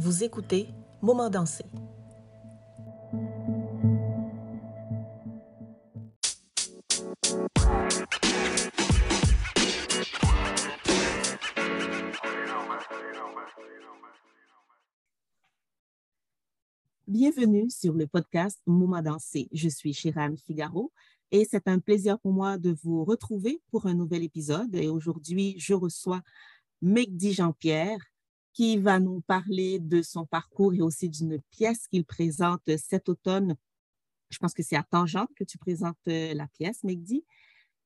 Vous écoutez Moment dansé. Bienvenue sur le podcast Moment dansé. Je suis Chiran Figaro et c'est un plaisir pour moi de vous retrouver pour un nouvel épisode. Et aujourd'hui, je reçois Megdi Jean-Pierre qui va nous parler de son parcours et aussi d'une pièce qu'il présente cet automne. Je pense que c'est à Tangente que tu présentes euh, la pièce, Megdi.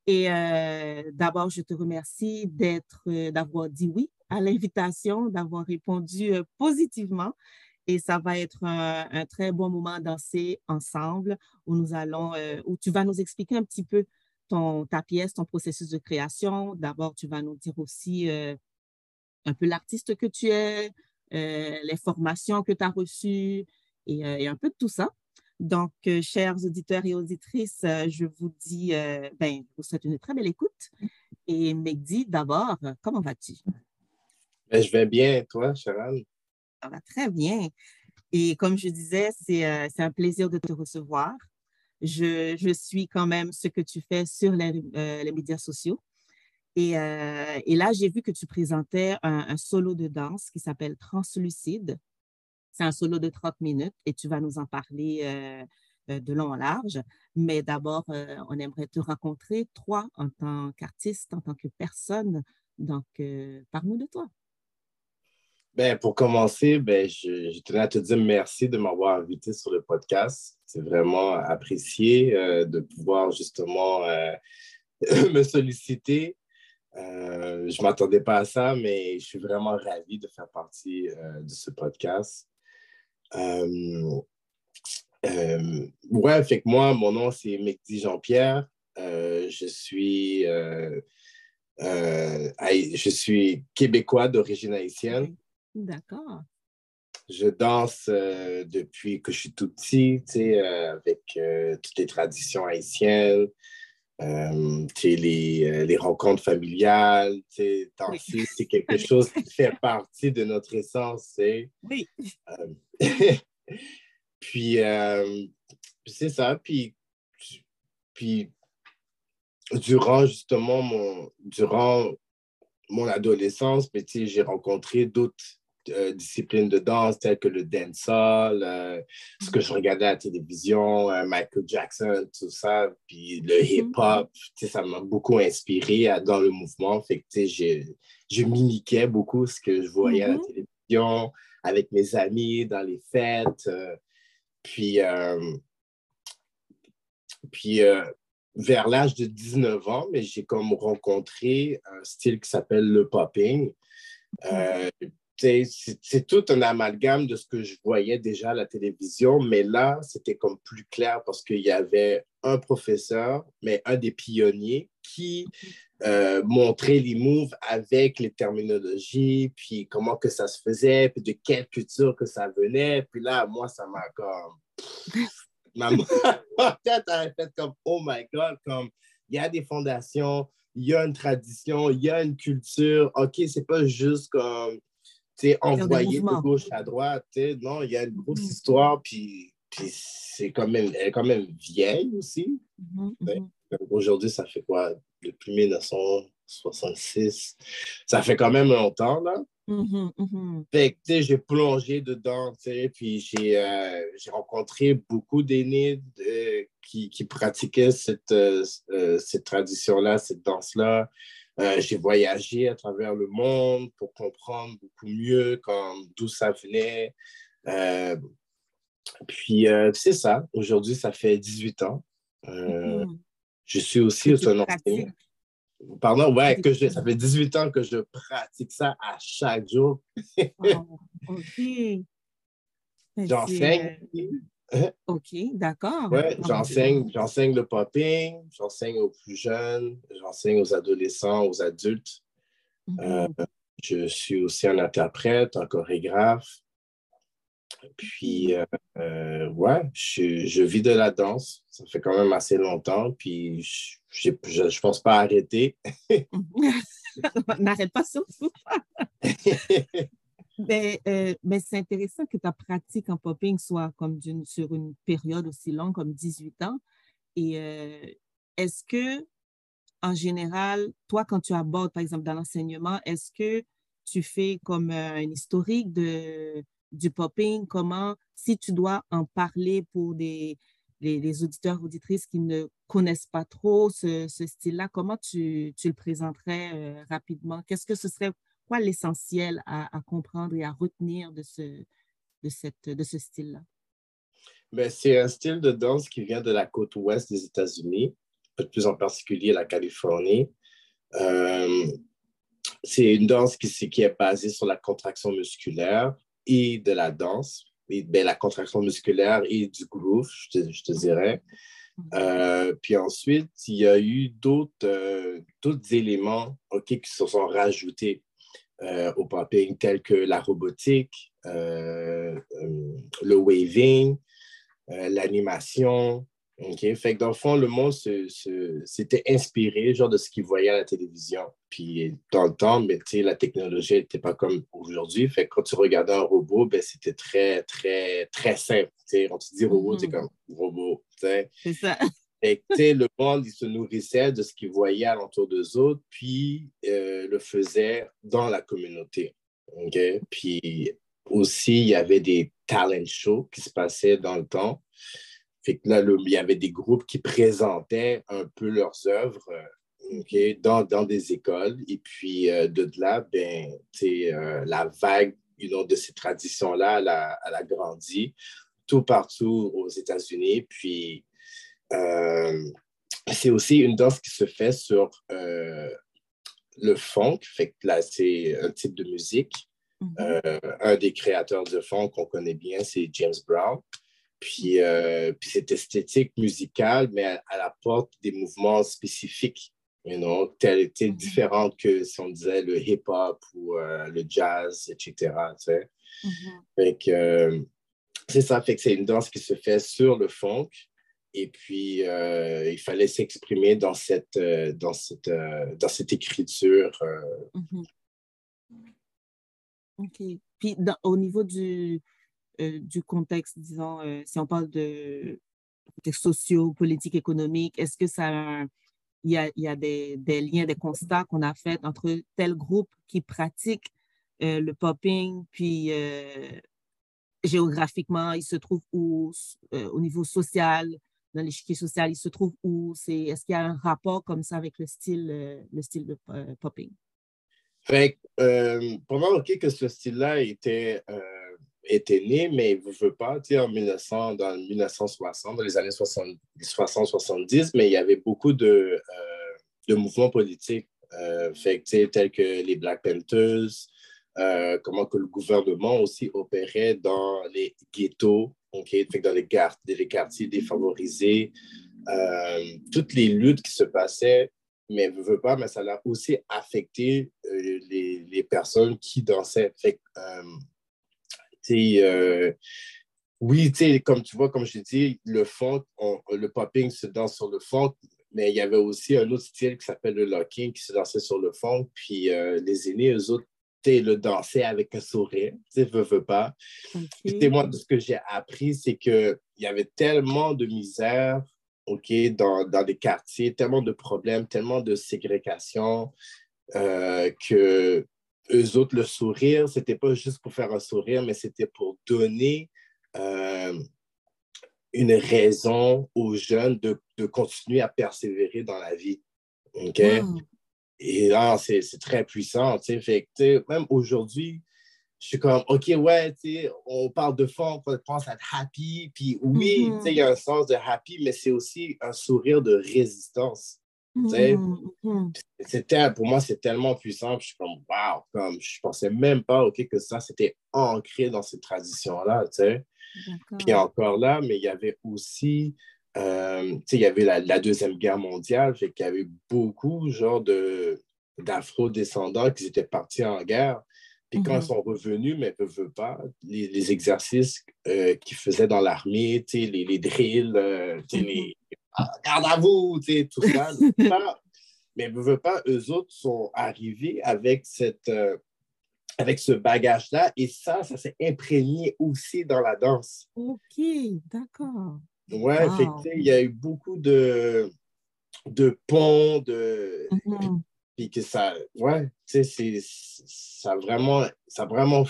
Et euh, d'abord, je te remercie d'être, euh, d'avoir dit oui à l'invitation, d'avoir répondu positivement. Et ça va être un, très bon moment à danser ensemble où nous allons, où tu vas nous expliquer un petit peu ton, ta pièce, ton processus de création. D'abord, tu vas nous dire aussi un peu l'artiste que tu es, euh, les formations que tu as reçues et, euh, et, un peu de tout ça. Donc, euh, chers auditeurs et auditrices, je vous dis, ben, je vous souhaite une très belle écoute. Et Megdi, d'abord, comment vas-tu? Ben, je vais bien, toi, Sharon? Ça va très bien. Et comme je disais, c'est un plaisir de te recevoir. Je, je, suis quand même ce que tu fais sur les, les médias sociaux. Euh, et, là, j'ai vu que tu présentais un, solo de danse qui s'appelle Translucide. C'est un solo de 30 minutes et tu vas nous en parler euh, euh, de long en large. Mais d'abord, on aimerait te rencontrer, toi, en tant qu'artiste, en tant que personne. Donc, parle-nous de toi. Ben, pour commencer, ben, je, je, tenais à te dire merci de m'avoir invité sur le podcast. C'est vraiment apprécié de pouvoir justement me solliciter euh, je ne m'attendais pas à ça, mais je suis vraiment ravi de faire partie euh, de ce podcast. Euh, ouais, fait que moi, mon nom, c'est Mekdi Jean-Pierre. je suis je suis québécois d'origine haïtienne. D'accord. Je danse depuis que je suis tout petit, avec toutes les traditions haïtiennes. Euh, les, euh, les, rencontres familiales, c'est quelque chose qui fait partie de notre essence. Oui. Euh, puis, c'est ça. Puis, puis, durant justement mon, durant mon adolescence, j'ai rencontré d'autres euh, disciplines de danse telles que le dancehall, euh, ce que je regardais à la télévision, euh, Michael Jackson, tout ça, puis le mm-hmm. hip-hop, ça m'a beaucoup inspiré dans le mouvement. Fait que je mimiquais beaucoup ce que je voyais à la mm-hmm. télévision, avec mes amis, dans les fêtes. puis, puis vers l'âge de 19 ans, mais j'ai comme rencontré un style qui s'appelle le popping. C'est tout un amalgame de ce que je voyais déjà à la télévision, mais là, c'était comme plus clair parce qu'il y avait un professeur, mais un des pionniers, qui euh, montrait les moves avec les terminologies, puis comment que ça se faisait, puis de quelle culture que ça venait. Puis là, moi, ça m'a comme... Ma tête a fait comme, oh my God, comme il y a des fondations, il y a une tradition, il y a une culture. OK, c'est pas juste comme envoyé de gauche à droite. Non, il y a une grosse mm-hmm. histoire, puis, puis c'est quand même, elle est quand même vieille aussi. Mm-hmm, mm-hmm. Aujourd'hui, ça fait quoi? Depuis 1966. Ça fait quand même longtemps, là. Fait que, j'ai plongé dedans, puis j'ai euh, rencontré beaucoup d'aînés qui, qui, pratiquaient cette, euh, euh, cette tradition-là, cette danse-là. Euh, j'ai voyagé à travers le monde pour comprendre beaucoup mieux d'où ça venait. Euh, puis, euh, c'est ça. Aujourd'hui, ça fait 18 ans. Mm-hmm. Je suis aussi autonome. Pardon, ouais, que je, ça fait 18 ans que je pratique ça à chaque jour. J'enseigne. OK, d'accord. Oui, j'enseigne, j'enseigne le popping, j'enseigne aux plus jeunes, j'enseigne aux adolescents, aux adultes. Euh, mhm. je suis aussi un interprète, un chorégraphe. Puis, euh, euh, ouais, je, je, vis de la danse. Ça fait quand même assez longtemps. Puis, je ne pense pas arrêter. N'arrête pas surtout. Mais, euh, mais c'est intéressant que ta pratique en popping soit comme sur une période aussi longue comme 18 ans. Et euh, est-ce que, en général, toi, quand tu abordes, par exemple, dans l'enseignement, est-ce que tu fais comme un historique de, du popping? Comment, si tu dois en parler pour des, les, auditeurs, auditrices qui ne connaissent pas trop ce, style-là, comment tu, tu, le présenterais euh, rapidement? Qu'est-ce que ce serait, quoi l'essentiel à, comprendre et à retenir de ce, de cette, de ce style-là? Ben, c'est un style de danse qui vient de la côte ouest des États-Unis, plus en particulier la Californie. Euh, c'est une danse qui, qui, est basée sur la contraction musculaire et de la danse ben, la contraction musculaire et du groove, je te, je te dirais. Euh, puis ensuite, il y a eu d'autres euh, éléments qui se sont rajoutés euh, au popping, tels que la robotique, le waving, l'animation, OK? Fait que dans le fond, le monde s'était inspiré genre de ce qu'il voyait à la télévision. Puis dans le temps, mais, la technologie n'était pas comme aujourd'hui. Fait que quand tu regardais un robot, ben, c'était très, très, très simple. sais, Quand tu dis robot, c'est mm-hmm. comme robot. C'est ça. Et le monde, il se nourrissait de ce qu'il voyait alentour d'eux autres, puis euh, le faisait dans la communauté. OK? Puis aussi, il y avait des talent shows qui se passaient dans le temps. Fait là, il y avait des groupes qui présentaient un peu leurs œuvres euh, dans, dans, des écoles. Et puis, euh, de là, ben, euh, la vague de ces traditions-là, elle, a grandi tout partout aux États-Unis. Puis, c'est aussi une danse qui se fait sur le funk. Fait que là, c'est un type de musique. Mm-hmm. un des créateurs de funk qu'on connaît bien, c'est James Brown. Puis, euh, puis cette esthétique musicale, mais elle, apporte des mouvements spécifiques, you know, telle, telle mm-hmm. différente que si on disait le hip-hop ou euh, le jazz, etc. Tu sais. Mm-hmm. Euh, c'est ça, fait que c'est une danse qui se fait sur le funk. Et puis, il fallait s'exprimer dans cette, dans cette, dans cette écriture. Mm-hmm. OK. Puis, au niveau du, euh, du contexte, disons, euh, si on parle de contexte socio, politique, économique, est-ce que ça il y a, y a des, liens, des constats qu'on a faits entre tel groupe qui pratique euh, le popping, puis géographiquement, il se trouve où, au niveau social, dans l'échiquier social, il se trouve où? C'est, est-ce qu'il y a un rapport comme ça avec le style, le style de popping? Fait, pour remarquer que ce style-là était était né, mais il ne veut pas, tu sais, en 1900, dans 1960, dans les années 60-70, mais il y avait beaucoup de, euh, de mouvements politiques, euh, fait, tels que les Black Panthers, euh, comment que le gouvernement aussi opérait dans les ghettos, okay? fait, dans les, quartiers défavorisés, toutes les luttes qui se passaient, mais ne veut pas, mais ça a aussi affecté les, les, personnes qui dansaient. Fait, euh, oui, comme tu vois, comme je dis, le funk, le popping se danse sur le funk, mais il y avait aussi un autre style qui s'appelle le locking qui se dansait sur le funk. Puis euh, les aînés, eux autres, le dansaient avec un sourire, tu sais, veux, pas. Okay. moi, de ce que j'ai appris, c'est qu'il y avait tellement de misère, OK, dans, dans les quartiers, tellement de problèmes, tellement de ségrégation, euh, que eux autres, le sourire, c'était pas juste pour faire un sourire, mais c'était pour donner euh, une raison aux jeunes de, de, continuer à persévérer dans la vie. OK? Et là, c'est très puissant. Fait, même aujourd'hui, je suis comme, OK, ouais, on parle de fond, on pense à happy. Puis oui, mm-hmm. il y a un sens de happy, mais c'est aussi un sourire de résistance. Mmh, mmh. C'était, pour moi, c'est tellement puissant. je suis comme, wow, comme je pensais même pas ok que ça, c'était ancré dans cette tradition-là. Puis encore là, mais il y avait aussi, euh, il y avait la, Deuxième Guerre mondiale, fait qu'il y avait beaucoup genre de, d'afro-descendants qui étaient partis en guerre. Puis quand ils mmh sont revenus, mais ne veulent pas, les, exercices euh, qu'ils faisaient dans l'armée, les, les drills, euh, les, garde à vous, tout ça. mais ne veut pas, eux autres sont arrivés avec cette, euh, avec ce bagage-là. Et ça, ça s'est imprégné aussi dans la danse. OK, d'accord. Ouais, il y a eu beaucoup de, de ponts, de. Mm-hmm. Puis que ça, ouais, tu sais, ça vraiment, ça vraiment,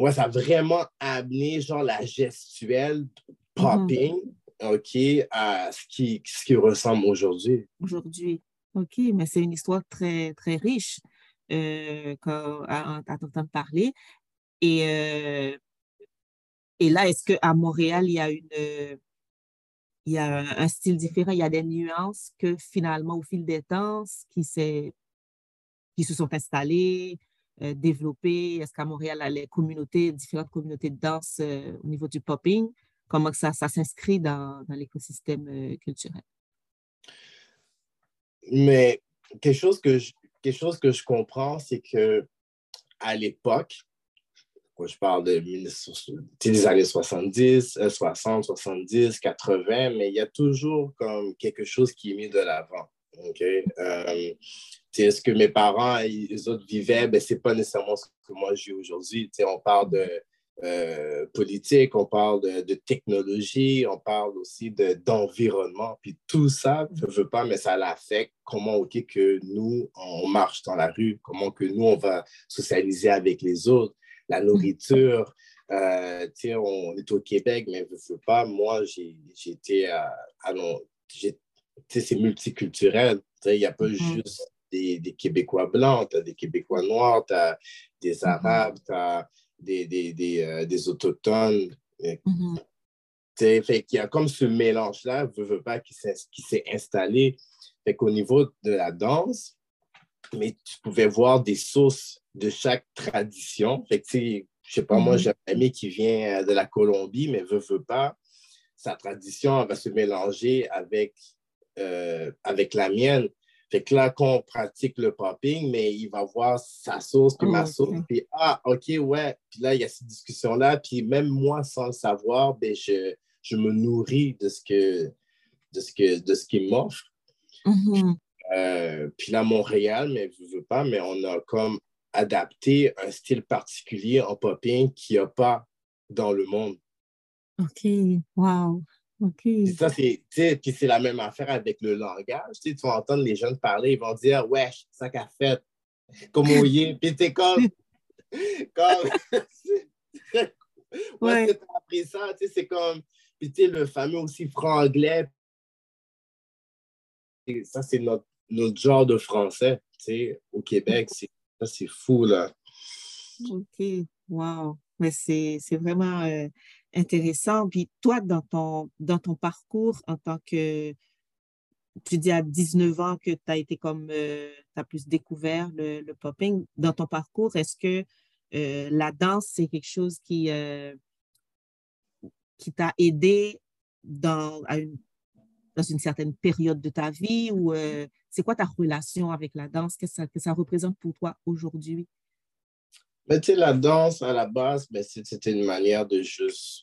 ouais, ça a vraiment amené, genre, la gestuelle popping, mm-hmm. OK, à ce qui, ce qui ressemble aujourd'hui. Aujourd'hui. OK, mais c'est une histoire très, très riche euh, à, à t'entendre parler. Et, euh, et là, est-ce qu'à Montréal, il y a une il y a un, style différent, il y a des nuances que finalement, au fil des temps, qui, qui se sont installées, euh, développées. Est-ce qu'à Montréal, il y a les communautés, différentes communautés de danse au niveau du popping? Comment ça, ça s'inscrit dans, dans l'écosystème culturel? Mais quelque chose que je, quelque chose que je comprends, c'est que à l'époque, quand je parle de, des années 70, 60, 70, 80, mais il y a toujours comme quelque chose qui est mis de l'avant. OK? Euh, ce que mes parents et les autres vivaient, ben, ce n'est pas nécessairement ce que moi j'ai aujourd'hui. On parle de euh, politique, on parle de, technologie, on parle aussi d'environnement. puis tout ça, je ne veux pas, mais ça l'affecte. Comment, OK, que nous, on marche dans la rue, comment que nous, on va socialiser avec les autres, la nourriture. Euh, on est au Québec, mais je ne veux pas. Moi, j'ai été à, c'est multiculturel. Il n'y a pas mm-hmm. juste des, Québécois blancs, tu as des Québécois noirs, tu as des mm-hmm. Arabes, tu as des, des, des, euh, des autochtones. Mm Fait qu'il y a comme ce mélange-là, je veux pas, qui s'est installé. Fait qu'au niveau de la danse, mais tu pouvais voir des sources de chaque tradition. Fait que, je sais pas, moi, mm-hmm. j'ai un ami qui vient euh, de la Colombie, mais veut, veut pas, sa tradition va se mélanger avec, euh, avec la mienne. Fait que là, quand on pratique le popping, mais il va voir sa sauce, puis ma oh, sauce, puis ah, OK, ouais. Puis là, il y a cette discussion-là. Puis même moi, sans le savoir, ben, je, je me nourris de ce que de ce que de ce qu'il m'offre. Mm-hmm. Euh, puis là, Montréal, mais je veux pas, mais on a comme adapté un style particulier en popping qu'il n'y a pas dans le monde. OK, wow. Ça, c'est, puis c'est la même affaire avec le langage. Tu, vas entendre les jeunes parler, ils vont dire Wesh, ça qu'a fait, comment il est. Puis t'es comme. comme ouais. tu as appris ça, tu sais, c'est comme. Puis tu sais, le fameux aussi franglais. ça, c'est notre, notre genre de français, tu sais, au Québec. C'est, fou, là. OK, wow. Mais c'est, c'est vraiment. Euh, intéressant. Puis toi, dans ton, dans ton parcours en tant que, tu dis à 19 ans que tu as été comme, euh, tu as plus découvert le, le, popping. Dans ton parcours, est-ce que euh, la danse, c'est quelque chose qui, qui t'a aidé dans, une, dans une certaine période de ta vie ou c'est quoi ta relation avec la danse? Qu'est-ce que ça, représente pour toi aujourd'hui? Mais tu sais, la danse, à la base, ben, c'était une manière de juste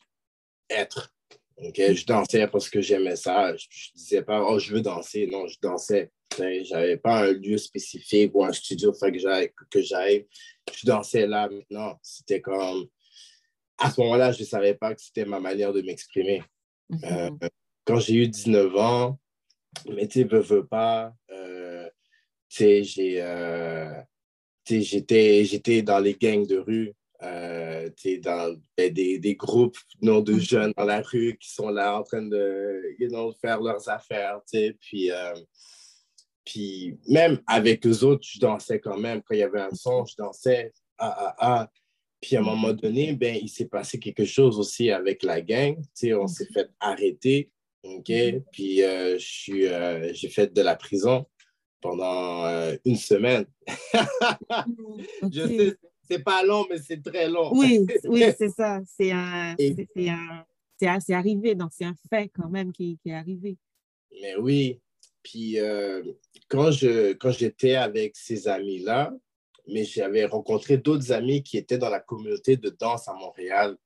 être. Je dansais parce que j'aimais ça. Je, ne disais pas, oh, je veux danser. Non, je dansais. Je n'avais pas un lieu spécifique ou un studio que j'aille. Que je dansais là. Non, c'était comme. À ce moment-là, je ne savais pas que c'était ma manière de m'exprimer. Euh, quand j'ai eu 19 ans, mais tu veux, veux pas, euh, tu sais, j'ai. Euh, j'étais, j'étais dans les gangs de rue, euh, dans ben, des, des, groupes non, de mm. jeunes dans la rue qui sont là en train de you faire leurs affaires. Puis, euh, puis même avec eux autres, je dansais quand même. Quand il y avait un son, je dansais. Ah, ah, ah. Puis à un moment donné, ben, il s'est passé quelque chose aussi avec la gang. On s'est fait arrêter. OK? Puis euh, j'ai fait de la prison pendant euh, une semaine. Je sais, c'est pas long, mais c'est très long. Oui, oui c'est ça. C'est un, c'est arrivé, donc c'est un fait quand même qui, qui, est arrivé. Mais oui. Puis euh, quand je quand j'étais avec ces amis-là, mais j'avais rencontré d'autres amis qui étaient dans la communauté de danse à Montréal.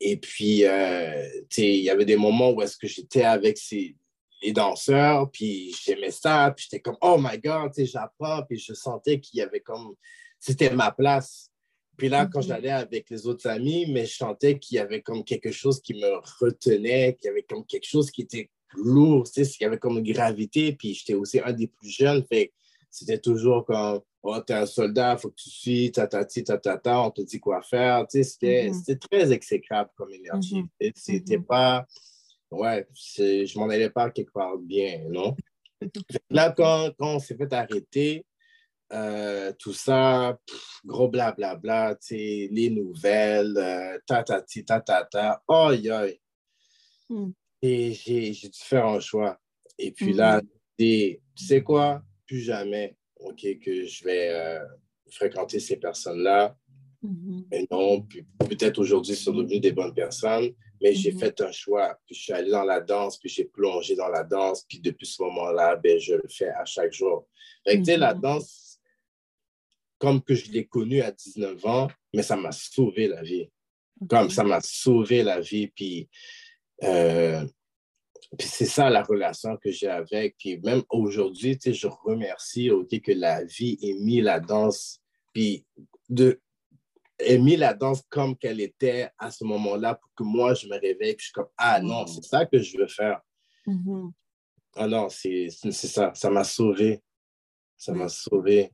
Et puis, euh, il y avait des moments où est-ce que j'étais avec ces, les danseurs, puis j'aimais ça, puis j'étais comme, oh my God, j'apprends, puis je sentais qu'il y avait comme, c'était ma place. Puis là, quand mhm. j'allais avec les autres amis, mais je sentais qu'il y avait comme quelque chose qui me retenait, qu'il y avait comme quelque chose qui était lourd, tu sais, qu'il y avait comme une gravité, puis j'étais aussi un des plus jeunes, fait c'était toujours comme, oh, t'es un soldat, il faut que tu suis, ta, ta, ta, ta, ta, on te dit quoi faire, tu sais, c'était mhm. très exécrable comme énergie. Mhm. C'était pas, ouais, je m'en allais pas quelque part bien, non? Là, quand, quand on s'est fait arrêter, euh, tout ça, gros blablabla, tu sais, les nouvelles, euh, ta ta ta ta ta, oi hmm. Et j'ai dû faire un choix. Et puis là, hmm. tu sais quoi, plus jamais, OK, que je vais euh, fréquenter ces personnes-là. Hmm. Et non, peut-être aujourd'hui, sont devenus des bonnes personnes, mais j'ai fait un choix. Puis je suis allé dans la danse, puis j'ai plongé dans la danse, puis depuis ce moment-là, ben, je le fais à chaque jour. Fait sais, la danse, comme que je l'ai connu à 19 ans, mais ça m'a sauvé la vie. Comme ça m'a sauvé la vie. Puis, euh, puis c'est ça la relation que j'ai avec. Puis même aujourd'hui, tu sais, je remercie ok, que la vie ait mis la danse, puis de, ait mis la danse comme qu'elle était à ce moment-là pour que moi, je me réveille. Puis je suis comme, ah non, c'est ça que je veux faire. Mm-hmm. Ah non, c'est ça. Ça m'a sauvé. Ça m'a sauvé.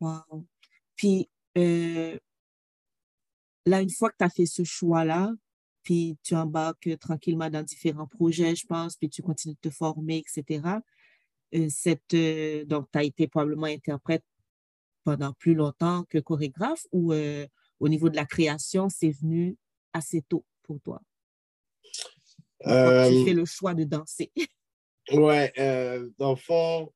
Wow. Puis euh, là, une fois que tu as fait ce choix-là, puis tu embarques tranquillement dans différents projets, je pense, puis tu continues de te former, etc. Euh, cette, euh, donc, tu as été probablement interprète pendant plus longtemps que chorégraphe ou au niveau de la création, c'est venu assez tôt pour toi? tu fais le choix de danser? ouais, dans le fond,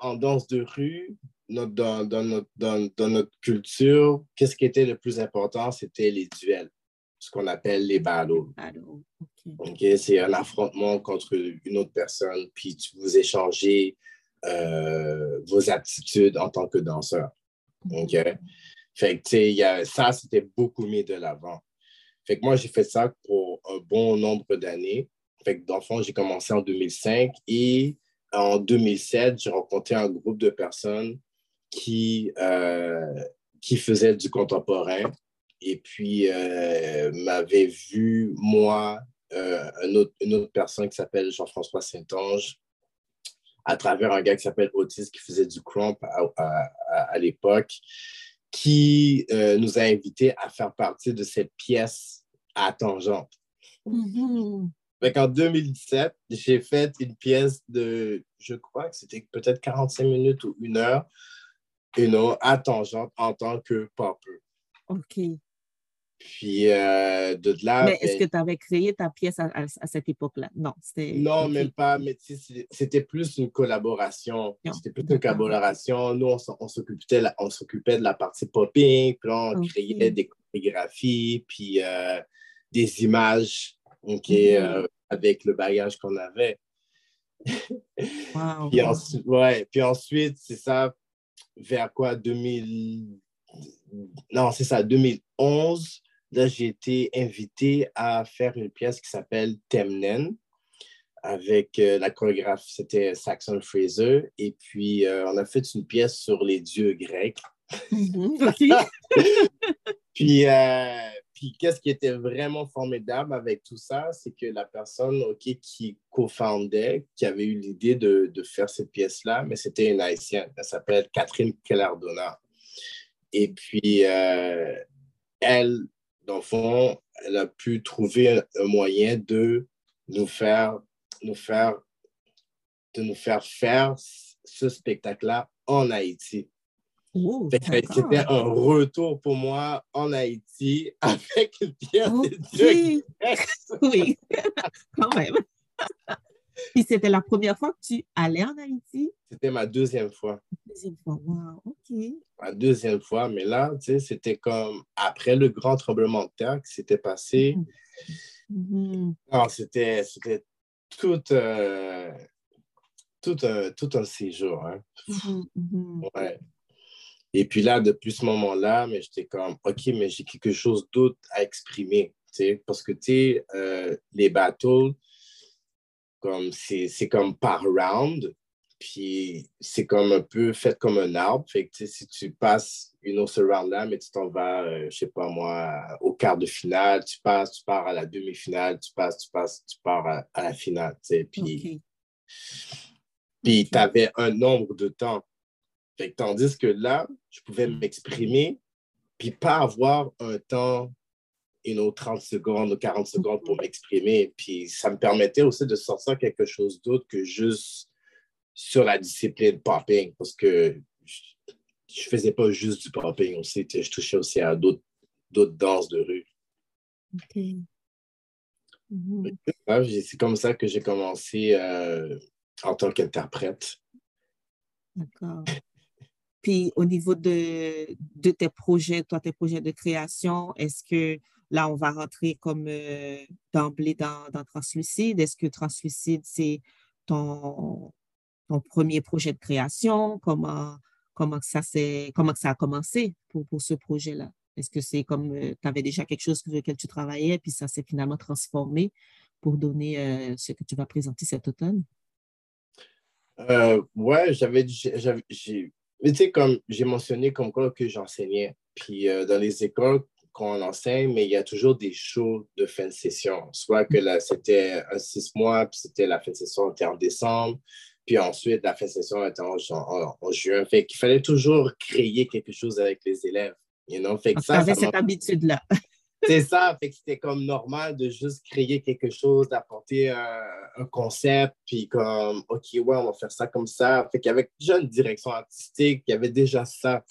en danse de rue, dans, dans, notre, dans, notre culture, qu'est-ce qui était le plus important? C'était les duels, qu'on appelle les battles. C'est un affrontement contre une autre personne, puis tu vous échangez euh, vos aptitudes en tant que danseur. OK? Fait que, y a, ça, c'était beaucoup mis de l'avant. Fait que moi, j'ai fait ça pour un bon nombre d'années. Fait que, dans le fond, j'ai commencé en 2005 et en 2007, j'ai rencontré un groupe de personnes qui, euh, qui faisait du contemporain et puis euh, m'avait vu, moi, euh, une autre personne qui s'appelle Jean-François Saint-Ange, à travers un gars qui s'appelle Otis qui faisait du crump à, l'époque, qui nous a invités à faire partie de cette pièce à tangente. Mm-hmm. En 2017, j'ai fait une pièce de, je crois que c'était peut-être 45 minutes ou une heure, you know, à Tangente en tant que popper. OK. Puis euh, de là. Mais est-ce ben que tu avais créé ta pièce à, cette époque-là? Non, c'était. Non, même pas. Mais c'était plus une collaboration. C'était plus une collaboration. Nous, on, s'occupait, on s'occupait de la partie popping, puis on créait des chorégraphies, puis euh, des images OK, mm-hmm. euh, avec le bagage qu'on avait. Wow. puis, ensuite, ouais, puis ensuite, c'est ça, vers quoi, 2000... Non, c'est ça, 2011, là, j'ai été invité à faire une pièce qui s'appelle Temnen avec euh, la chorégraphe, c'était Saxon Fraser. Et puis, euh, on a fait une pièce sur les dieux grecs. Mm-hmm. puis, euh, puis qu'est-ce qui était vraiment formidable avec tout ça, c'est que la personne ok, qui co-foundait, qui avait eu l'idée de, de, faire cette pièce-là, mais c'était une haïtienne. Elle s'appelle Catherine Kellardona. Et puis, elle, dans le fond, elle a pu trouver un, moyen de nous faire, nous faire, de nous faire faire ce spectacle-là en Haïti. C'était un retour pour moi en Haïti avec une pièce de Oui, quand même. Puis c'était la première fois que tu allais en Haïti? C'était ma deuxième fois. Deuxième fois, wow, Ma deuxième fois, mais là, tu sais, c'était comme après le grand tremblement de terre qui s'était passé. Mm-hmm. C'était tout, euh, tout, un, tout un séjour. Hein. Mm-hmm. Ouais. Et puis là, depuis ce moment-là, mais j'étais comme, OK, mais j'ai quelque chose d'autre à exprimer, parce que, tu euh, les bateaux, comme c'est comme par round. Puis c'est comme un peu fait comme un arbre. Fait que si tu passes une autre round-là, mais tu t'en vas, je euh, je sais pas moi, au quart de finale, tu passes, tu pars à la demi-finale, tu passes, tu passes, tu pars à, la finale. Puis, puis tu avais un nombre de temps. Fait que, tandis que là, je pouvais m'exprimer, puis pas avoir un temps, une autre 30 secondes ou 40 secondes pour m'exprimer. Puis ça me permettait aussi de sortir quelque chose d'autre que juste sur la discipline popping parce que je ne faisais pas juste du popping aussi, je touchais aussi à d'autres danses de rue. OK. Mhm. C'est comme ça que j'ai commencé euh, en tant qu'interprète. D'accord. Puis au niveau de, de, tes projets, toi, tes projets de création, est-ce que là, on va rentrer comme euh, d'emblée dans, dans Translucide? Est-ce que Translucide, c'est ton, ton premier projet de création? Comment, comment, ça, comment ça a commencé pour, pour ce projet-là? Est-ce que c'est comme euh, tu avais déjà quelque chose sur lequel tu travaillais, puis ça s'est finalement transformé pour donner euh, ce que tu vas présenter cet automne? Euh, ouais, j'avais, j'avais, tu sais, comme j'ai mentionné comme quoi que j'enseignais, puis dans les écoles qu'on enseigne, mais il y a toujours des shows de fin de session. Soit que là, c'était un six mois, puis c'était la fin de session en décembre, puis ensuite, la fin session était en, juin. Fait qu'il fallait toujours créer quelque chose avec les élèves. You know? Fait que ça, avait cette habitude-là. C'est ça, fait que c'était comme normal de juste créer quelque chose, d'apporter un, concept, puis comme, OK, ouais, on va faire ça comme ça. Fait qu'avec déjà une direction artistique, il y avait déjà ça.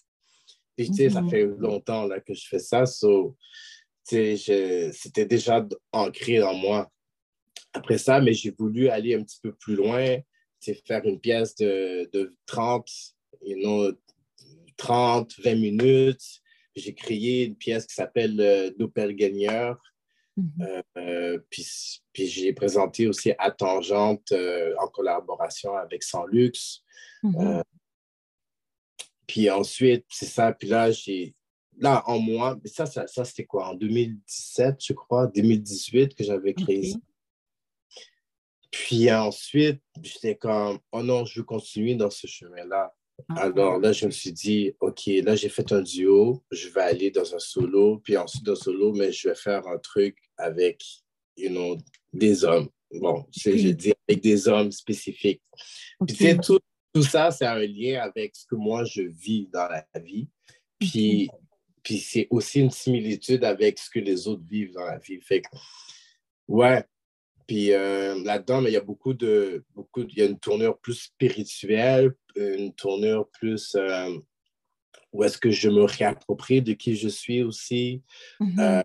Puis, tu sais, ça mm-hmm. fait longtemps là, que je fais ça, so, tu sais, c'était déjà ancré en moi. Après ça, mais j'ai voulu aller un petit peu plus loin, faire une pièce de, de 30, you know, 30, 20 minutes. J'ai créé une pièce qui s'appelle euh, Doppelganger. Mm-hmm. Euh, euh, puis, puis j'ai présenté aussi à Tangente en collaboration avec Sans Luxe. Mm-hmm. puis ensuite, c'est ça. Puis là, j'ai. Là, en moi, ça, ça, ça c'était quoi? En 2017, je crois, 2018 que j'avais créé ça. Puis ensuite, j'étais comme, oh non, je veux continuer dans ce chemin-là. Ah. Alors là, je me suis dit, OK, là, j'ai fait un duo, je vais aller dans un solo, puis ensuite dans un solo, mais je vais faire un truc avec, you know, des hommes. Bon, j'ai dit avec des hommes spécifiques. Puis tout, tout ça, c'est un lien avec ce que moi, je vis dans la vie. Puis, puis c'est aussi une similitude avec ce que les autres vivent dans la vie. Fait que, ouais, puis euh, là-dedans, il y a beaucoup de. Beaucoup, il y a une tournure plus spirituelle, une tournure plus. Euh, où est-ce que je me réapproprie de qui je suis aussi. Mm-hmm.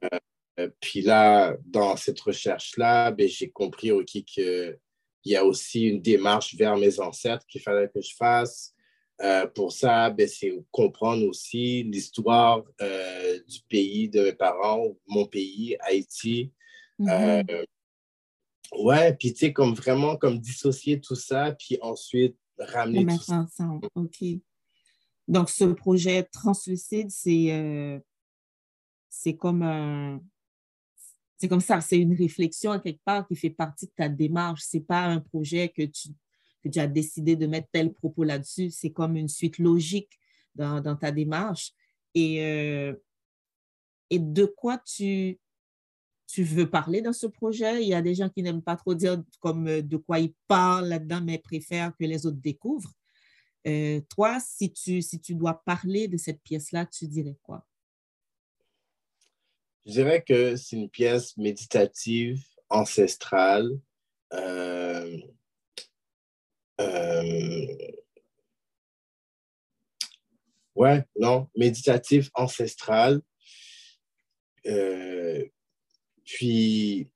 Euh, puis là, dans cette recherche-là, ben, j'ai compris aussi qu'il y a aussi une démarche vers mes ancêtres qu'il fallait que je fasse. pour ça, ben, c'est comprendre aussi l'histoire du pays de mes parents, mon pays, Haïti. Mm-hmm. Ouais, puis tu sais, comme vraiment, comme dissocier tout ça, puis ensuite ramener tout ça. ensemble. OK. Donc, ce projet Translucide, c'est euh, c'est comme un. C'est comme ça, c'est une réflexion quelque part qui fait partie de ta démarche. Ce n'est pas un projet que tu, que tu as décidé de mettre tel propos là-dessus. C'est comme une suite logique dans, dans ta démarche. Et, euh, et de quoi tu, tu veux parler dans ce projet? Il y a des gens qui n'aiment pas trop dire comme euh, de quoi ils parlent là-dedans, mais préfèrent que les autres découvrent. Euh, toi, si tu, si tu dois parler de cette pièce-là, tu dirais quoi? Je dirais que c'est une pièce méditative, ancestrale. Euh, ouais, non, méditative, ancestrale. Puis,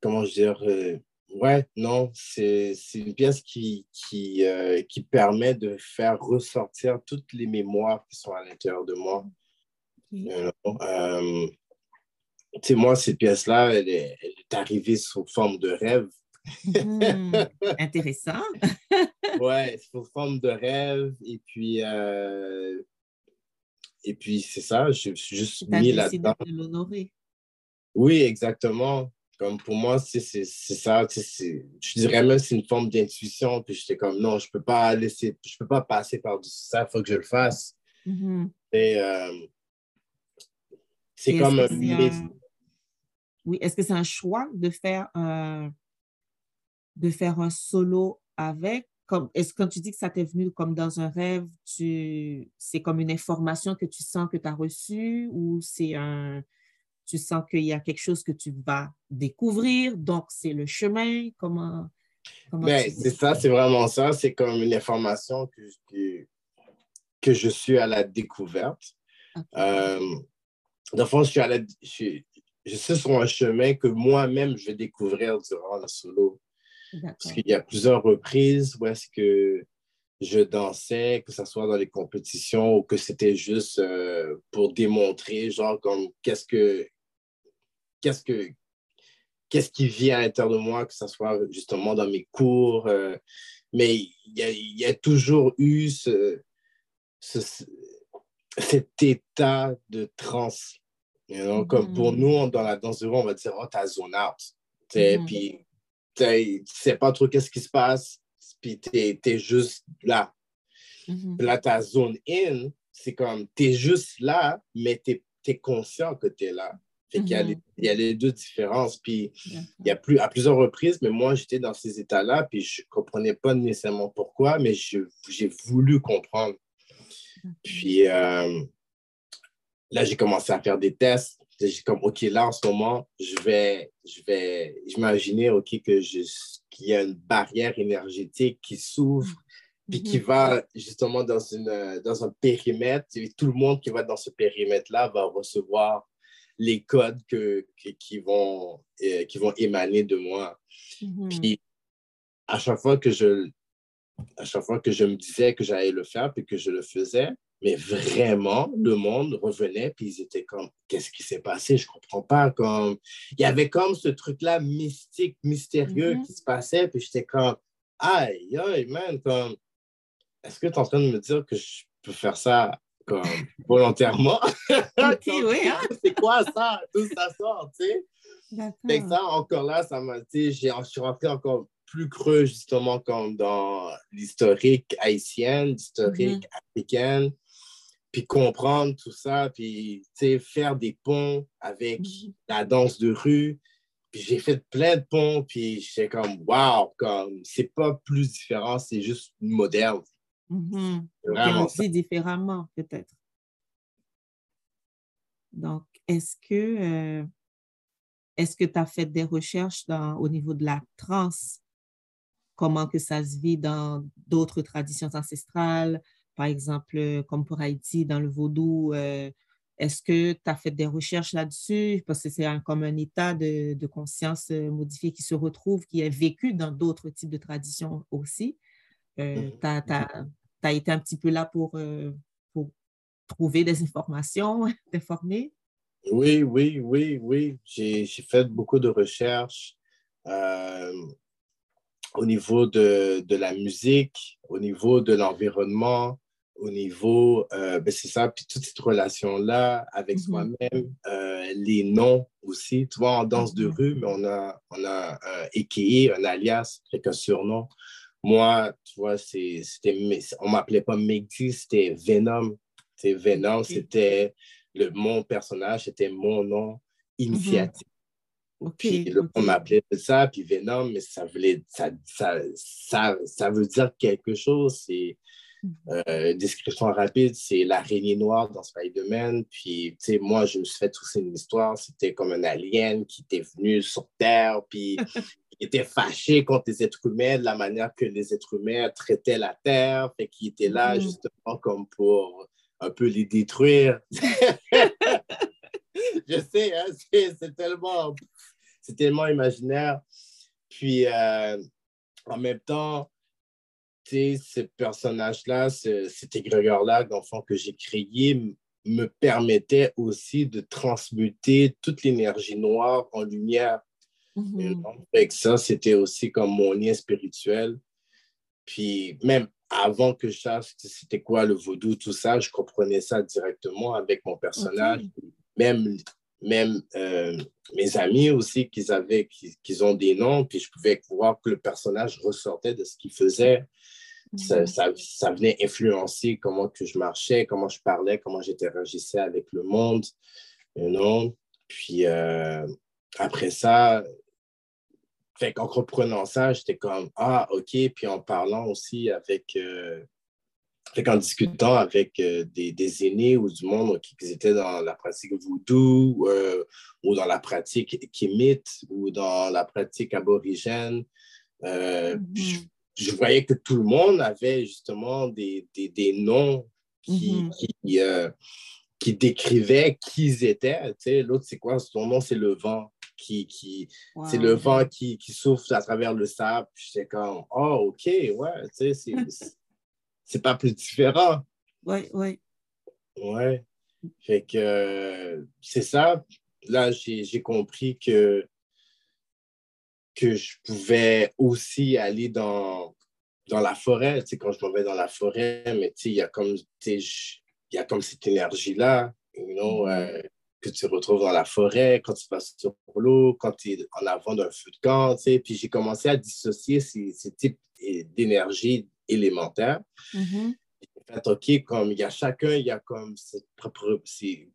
comment je dire, euh, ouais, non, c'est une pièce qui, qui, euh, qui permet de faire ressortir toutes les mémoires qui sont à l'intérieur de moi. Euh, tu sais, moi, cette pièce-là, elle est, elle est, arrivée sous forme de rêve. Hmm, intéressant. ouais, sous forme de rêve. Et puis, et puis, c'est ça, je suis juste mis là-dedans. de l'honorer. Oui, exactement. Comme pour moi, c'est ça. Je dirais même c'est une forme d'intuition. Puis j'étais comme, non, je peux pas laisser, je peux pas passer par-dessus ça, il faut que je le fasse. Mm-hmm. Et euh, c'est comme un... Oui, est-ce que c'est un choix de faire un, de faire un solo avec? Est-ce que quand tu dis que ça t'est venu comme dans un rêve, tu, c'est comme une information que tu sens que tu as reçue ou c'est un, tu sens qu'il y a quelque chose que tu vas découvrir, donc c'est le chemin, comment... Ben, c'est ça, c'est vraiment ça, c'est comme une information que, que, je suis à la découverte. Euh, dans le fond, je suis, à la, je, je suis sur un chemin que moi-même, je vais découvrir durant le solo. Parce qu'il y a plusieurs reprises où est-ce que je dansais, que ce soit dans les compétitions ou que c'était juste euh, pour démontrer, genre, comme qu'est-ce que, qu'est-ce que, qu'est-ce qui vit à l'intérieur de moi, que ce soit justement dans mes cours. Euh, mais il y, a, toujours eu ce, cet état de transe. Comme pour mm-hmm. nous, dans la danse de rue, on va dire, oh, t'as zone out. Mm-hmm. Puis tu sais pas trop qu'est-ce qui se passe, puis tu es, juste là. Mm-hmm. là, ta zone in, c'est comme, tu es juste là, mais tu es, conscient que tu es là. Fait qu'il y, a les, mm-hmm. il y a les deux différences. Puis il y a plus, à plusieurs reprises, mais moi, j'étais dans ces états-là, puis je ne comprenais pas nécessairement pourquoi, mais j'ai voulu comprendre. Puis euh, là, j'ai commencé à faire des tests j'ai comme, OK, là, en ce moment, je vais, je vais imaginer, OK, que qu'il y a une barrière énergétique qui s'ouvre, puis qui mhm. va justement dans, une, dans un périmètre, et tout le monde qui va dans ce périmètre-là va recevoir les codes que, qui, vont, euh, qui vont émaner de moi. Mhm. Puis, à chaque fois que je à chaque fois que je me disais que j'allais le faire, puis que je le faisais, mais vraiment, le monde revenait, puis ils étaient comme, qu'est-ce qui s'est passé? Je comprends pas. Comme... Il y avait comme ce truc-là mystique, mystérieux mm-hmm. qui se passait, puis j'étais comme, aïe, aïe, man, comme, est-ce que tu es en train de me dire que je peux faire ça comme volontairement? oui, hein? C'est quoi ça? Tout ça sort, tu sais? Fait ça, encore là, ça m'a, tu sais, je suis rentré encore plus creux, justement, comme dans l'historique haïtienne, l'historique mm-hmm. africaine puis comprendre tout ça, puis faire des ponts avec mhm. la danse de rue. Puis j'ai fait plein de ponts, puis j'étais comme, wow, comme, c'est pas plus différent, c'est juste moderne. Mm Vraiment aussi différemment, peut-être. Donc, est-ce que euh, est-ce que tu as fait des recherches dans, au niveau de la trance? Comment que ça se vit dans d'autres traditions ancestrales? Par exemple, euh, comme pour Haïti, dans le vaudou, euh, est-ce que tu as fait des recherches là-dessus? Parce que c'est comme un état de, conscience euh, modifié qui se retrouve, qui est vécu dans d'autres types de traditions aussi. tu as, été un petit peu là pour, pour trouver des informations, t'informer? Oui, oui, oui, oui. J'ai fait beaucoup de recherches au niveau de, de, la musique, au niveau de l'environnement, au niveau, euh, ben c'est ça, puis toute cette relation-là avec soi-même, mm-hmm. euh, les noms aussi. Tu vois, en danse de mm-hmm. rue, mais on a, on a un EKI, un alias, un surnom. Moi, tu vois, c'était, on m'appelait pas Megdi, c'était Venom. C'est Venom, c'était le, mon personnage, c'était mon nom initiatique. Puis on m'appelait ça, puis Venom, mais ça, voulait, ça, ça, ça, ça veut dire quelque chose. C'est euh, description rapide, c'est l'araignée noire dans Spider-Man. Puis, tu sais, moi, je me suis fait aussi une histoire. C'était comme un alien qui était venu sur Terre, puis il était fâché contre les êtres humains, de la manière que les êtres humains traitaient la Terre. Fait qu'il était là mm. justement comme pour un peu les détruire. je sais, hein, c'est tellement, tellement imaginaire. Puis, euh, en même temps, ce personnage-là, cet égrégore-là, d'enfant que j'ai créé, me permettait aussi de transmuter toute l'énergie noire en lumière. Mm-hmm. ça, c'était aussi comme mon lien spirituel. Puis même avant que je sache c'était quoi le vaudou, tout ça, je comprenais ça directement avec mon personnage. Même même euh, mes amis aussi, qu'ils avaient, qu'ils ont des noms, puis je pouvais voir que le personnage ressortait de ce qu'il faisait. Ça, mhm. ça, venait influencer comment que je marchais, comment je parlais, comment j'interagissais avec le monde, you know? Puis euh, après ça, en reprenant ça, j'étais comme, ah, OK. Puis en parlant aussi avec, euh, en discutant avec euh, des, des, aînés ou du monde qui, étaient dans la pratique voodoo euh, ou dans la pratique kémite ou dans la pratique aborigène, mm-hmm. Je, voyais que tout le monde avait justement des, des, des noms qui, mm-hmm. qui, qui, décrivaient qui ils étaient. L'autre, c'est quoi? Son nom, c'est le vent qui, qui c'est le vent qui, qui, souffle à travers le sable. J'étais comme, oh, OK, ouais, tu sais, c'est pas plus différent. Oui, oui. Ouais. Fait que c'est ça. Là, j'ai compris que, que je pouvais aussi aller dans, dans la forêt, tu sais, quand je m'en vais dans la forêt, mais tu sais, il y a comme, il y a comme cette énergie-là, you know, mm-hmm. euh, que tu retrouves dans la forêt, quand tu passes sur l'eau, quand tu es en avant d'un feu de camp. Tu sais. Puis j'ai commencé à dissocier ces, ces types d'énergie élémentaire. Fait, OK, comme il y a chacun, il y a comme ses, propres, ses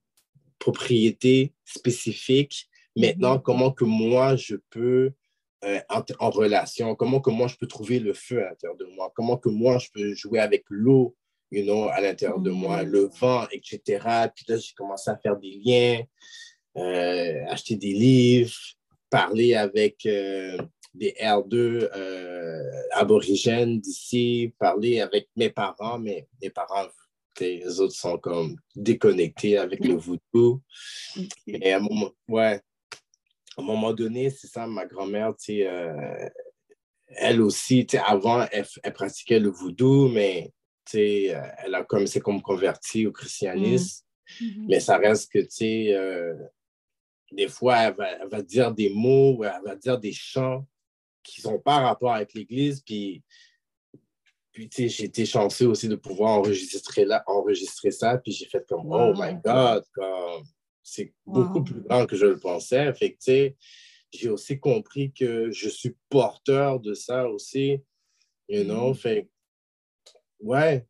propriétés spécifiques. Maintenant, mm-hmm. comment que moi, je peux, euh, en, en, relation, comment que moi, je peux trouver le feu à l'intérieur de moi, comment que moi, je peux jouer avec l'eau you know, à l'intérieur de moi, mm. le vent, etc. Puis là, j'ai commencé à faire des liens, euh, acheter des livres, parler avec euh, des R2 euh, aborigènes d'ici, parler avec mes parents, mais mes parents, les autres sont comme déconnectés avec le voodoo. Et à un moment, ouais, à un moment donné, c'est ça, ma grand-mère, tu sais, elle aussi, tu sais, avant, elle, elle, pratiquait le voodoo, mais euh, elle a comme, c'est comme converti au christianisme, mm. mm-hmm. mais ça reste que, tu sais, euh, des fois, elle va, dire des mots, elle va dire des chants qui sont pas rapport avec l'Église, puis, puis tu sais, j'ai été chanceux aussi de pouvoir enregistrer, là, enregistrer ça, puis j'ai fait comme, oh my God, comme, c'est beaucoup plus grand que je le pensais. Fait que, tu sais, j'ai aussi compris que je suis porteur de ça aussi, you know, mm-hmm. fait Ouais.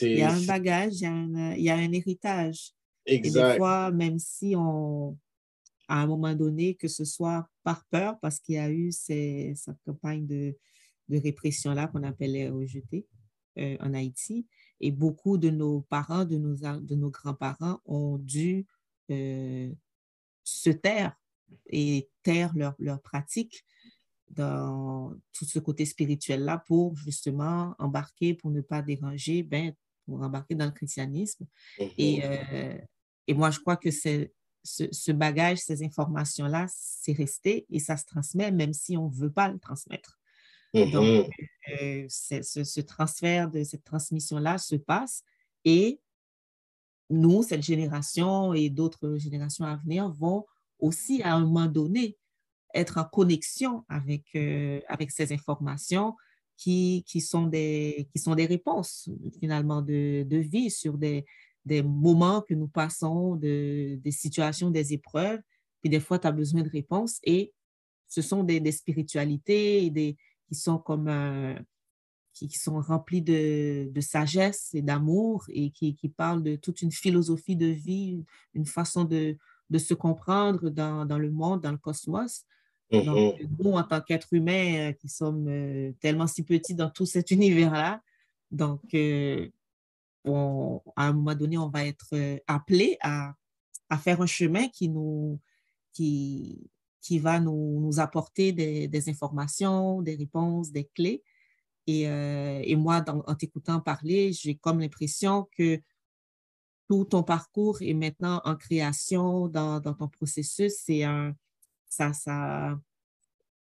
Il y a un bagage, il y a un, il y a un héritage. Exact. Et des fois, même si on, à un moment donné, que ce soit par peur, parce qu'il y a eu ces, cette campagne de, de répression-là qu'on appelait rejeter euh, en Haïti, et beaucoup de nos parents, de nos, de nos grands-parents ont dû se taire et taire leur, leur pratique dans tout ce côté spirituel-là pour justement embarquer, pour ne pas déranger, ben, pour embarquer dans le christianisme. Et, mhm. euh, et moi, je crois que c'est ce, bagage, ces informations-là, c'est resté et ça se transmet même si on ne veut pas le transmettre. Donc, mhm. euh, ce, ce, transfert de cette transmission-là se passe et nous, cette génération et d'autres générations à venir vont aussi à un moment donné être en connexion avec, euh, avec ces informations qui, qui, sont des, qui sont des réponses finalement de, de vie sur des, des moments que nous passons, de, des situations, des épreuves. Puis des fois, tu as besoin de réponses et ce sont des, des spiritualités des, qui sont comme euh, qui, sont remplies de, de sagesse et d'amour et qui, qui, parlent de toute une philosophie de vie, une façon de, de se comprendre dans, dans, le monde, dans le cosmos. Donc, mm-hmm. nous, en tant qu'êtres humains, euh, qui sommes euh, tellement si petits dans tout cet univers-là, donc, euh, à un moment donné, on va être appelé à, à, faire un chemin qui, nous, qui, qui va nous, nous apporter des, des, informations, des réponses, des clés. Et, et moi, en t'écoutant parler, j'ai comme l'impression que tout ton parcours est maintenant en création dans, dans ton processus. C'est un, ça, ça,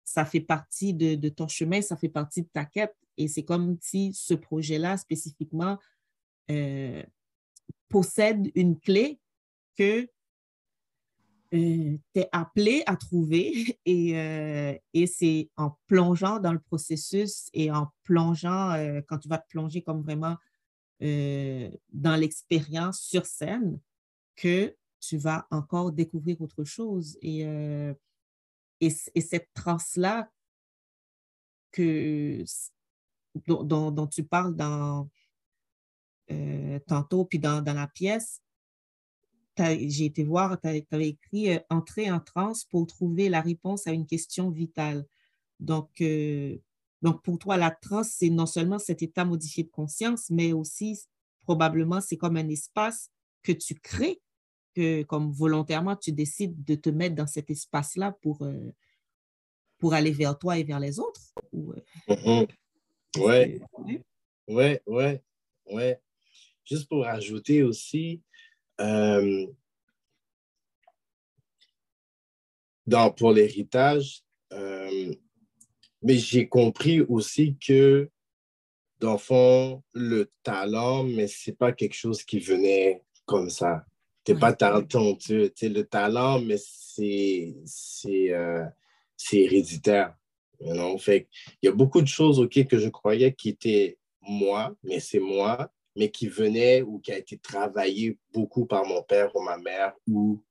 ça fait partie de, ton chemin, ça fait partie de ta quête. Et c'est comme si ce projet-là spécifiquement euh, possède une clé que euh, tu es appelé à trouver et, euh, et c'est en plongeant dans le processus et en plongeant, quand tu vas te plonger comme vraiment dans l'expérience sur scène, que tu vas encore découvrir autre chose. Et, euh, et, cette transe-là que, dont, dont, tu parles dans, euh, tantôt, puis dans, dans la pièce, j'ai été voir, tu avais écrit euh, Entrer en transe pour trouver la réponse à une question vitale. Donc, donc pour toi, la transe, c'est non seulement cet état modifié de conscience, mais aussi probablement c'est comme un espace que tu crées, que comme volontairement tu décides de te mettre dans cet espace-là pour, euh, pour aller vers toi et vers les autres. Oui, euh, ouais. ouais, ouais, ouais. Juste pour ajouter aussi, euh, dans, pour l'héritage, mais j'ai compris aussi que dans le fond, le talent, mais c'est pas quelque chose qui venait comme ça. Tu n'es pas talentueux. Tu le talent, mais c'est euh, héréditaire. You Fait il y a beaucoup de choses ok que je croyais qui étaient moi, mais c'est moi, mais qui venaient ou qui a été travaillé beaucoup par mon père ou ma mère ou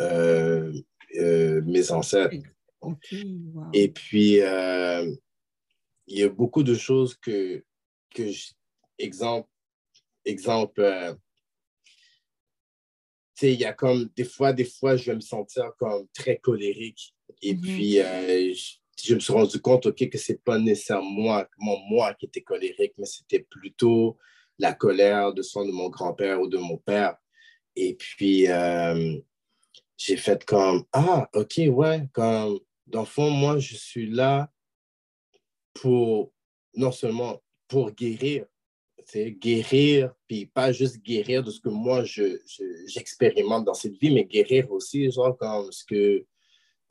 euh, euh, mes ancêtres. Et puis, il y a beaucoup de choses que que exemple, exemple, euh, tu sais, il y a comme des fois, des fois, je vais me sentir comme très colérique. Et mm-hmm. puis, euh, je, me suis rendu compte, OK, que c'est pas nécessairement moi, moi qui était colérique, mais c'était plutôt la colère de son de mon grand-père ou de mon père. Et puis, euh, j'ai fait comme, ah, OK, ouais, comme, dans le fond, moi, je suis là pour non seulement pour guérir. C'est guérir, puis pas juste guérir de ce que moi j'expérimente dans cette vie, mais guérir aussi, genre comme ce que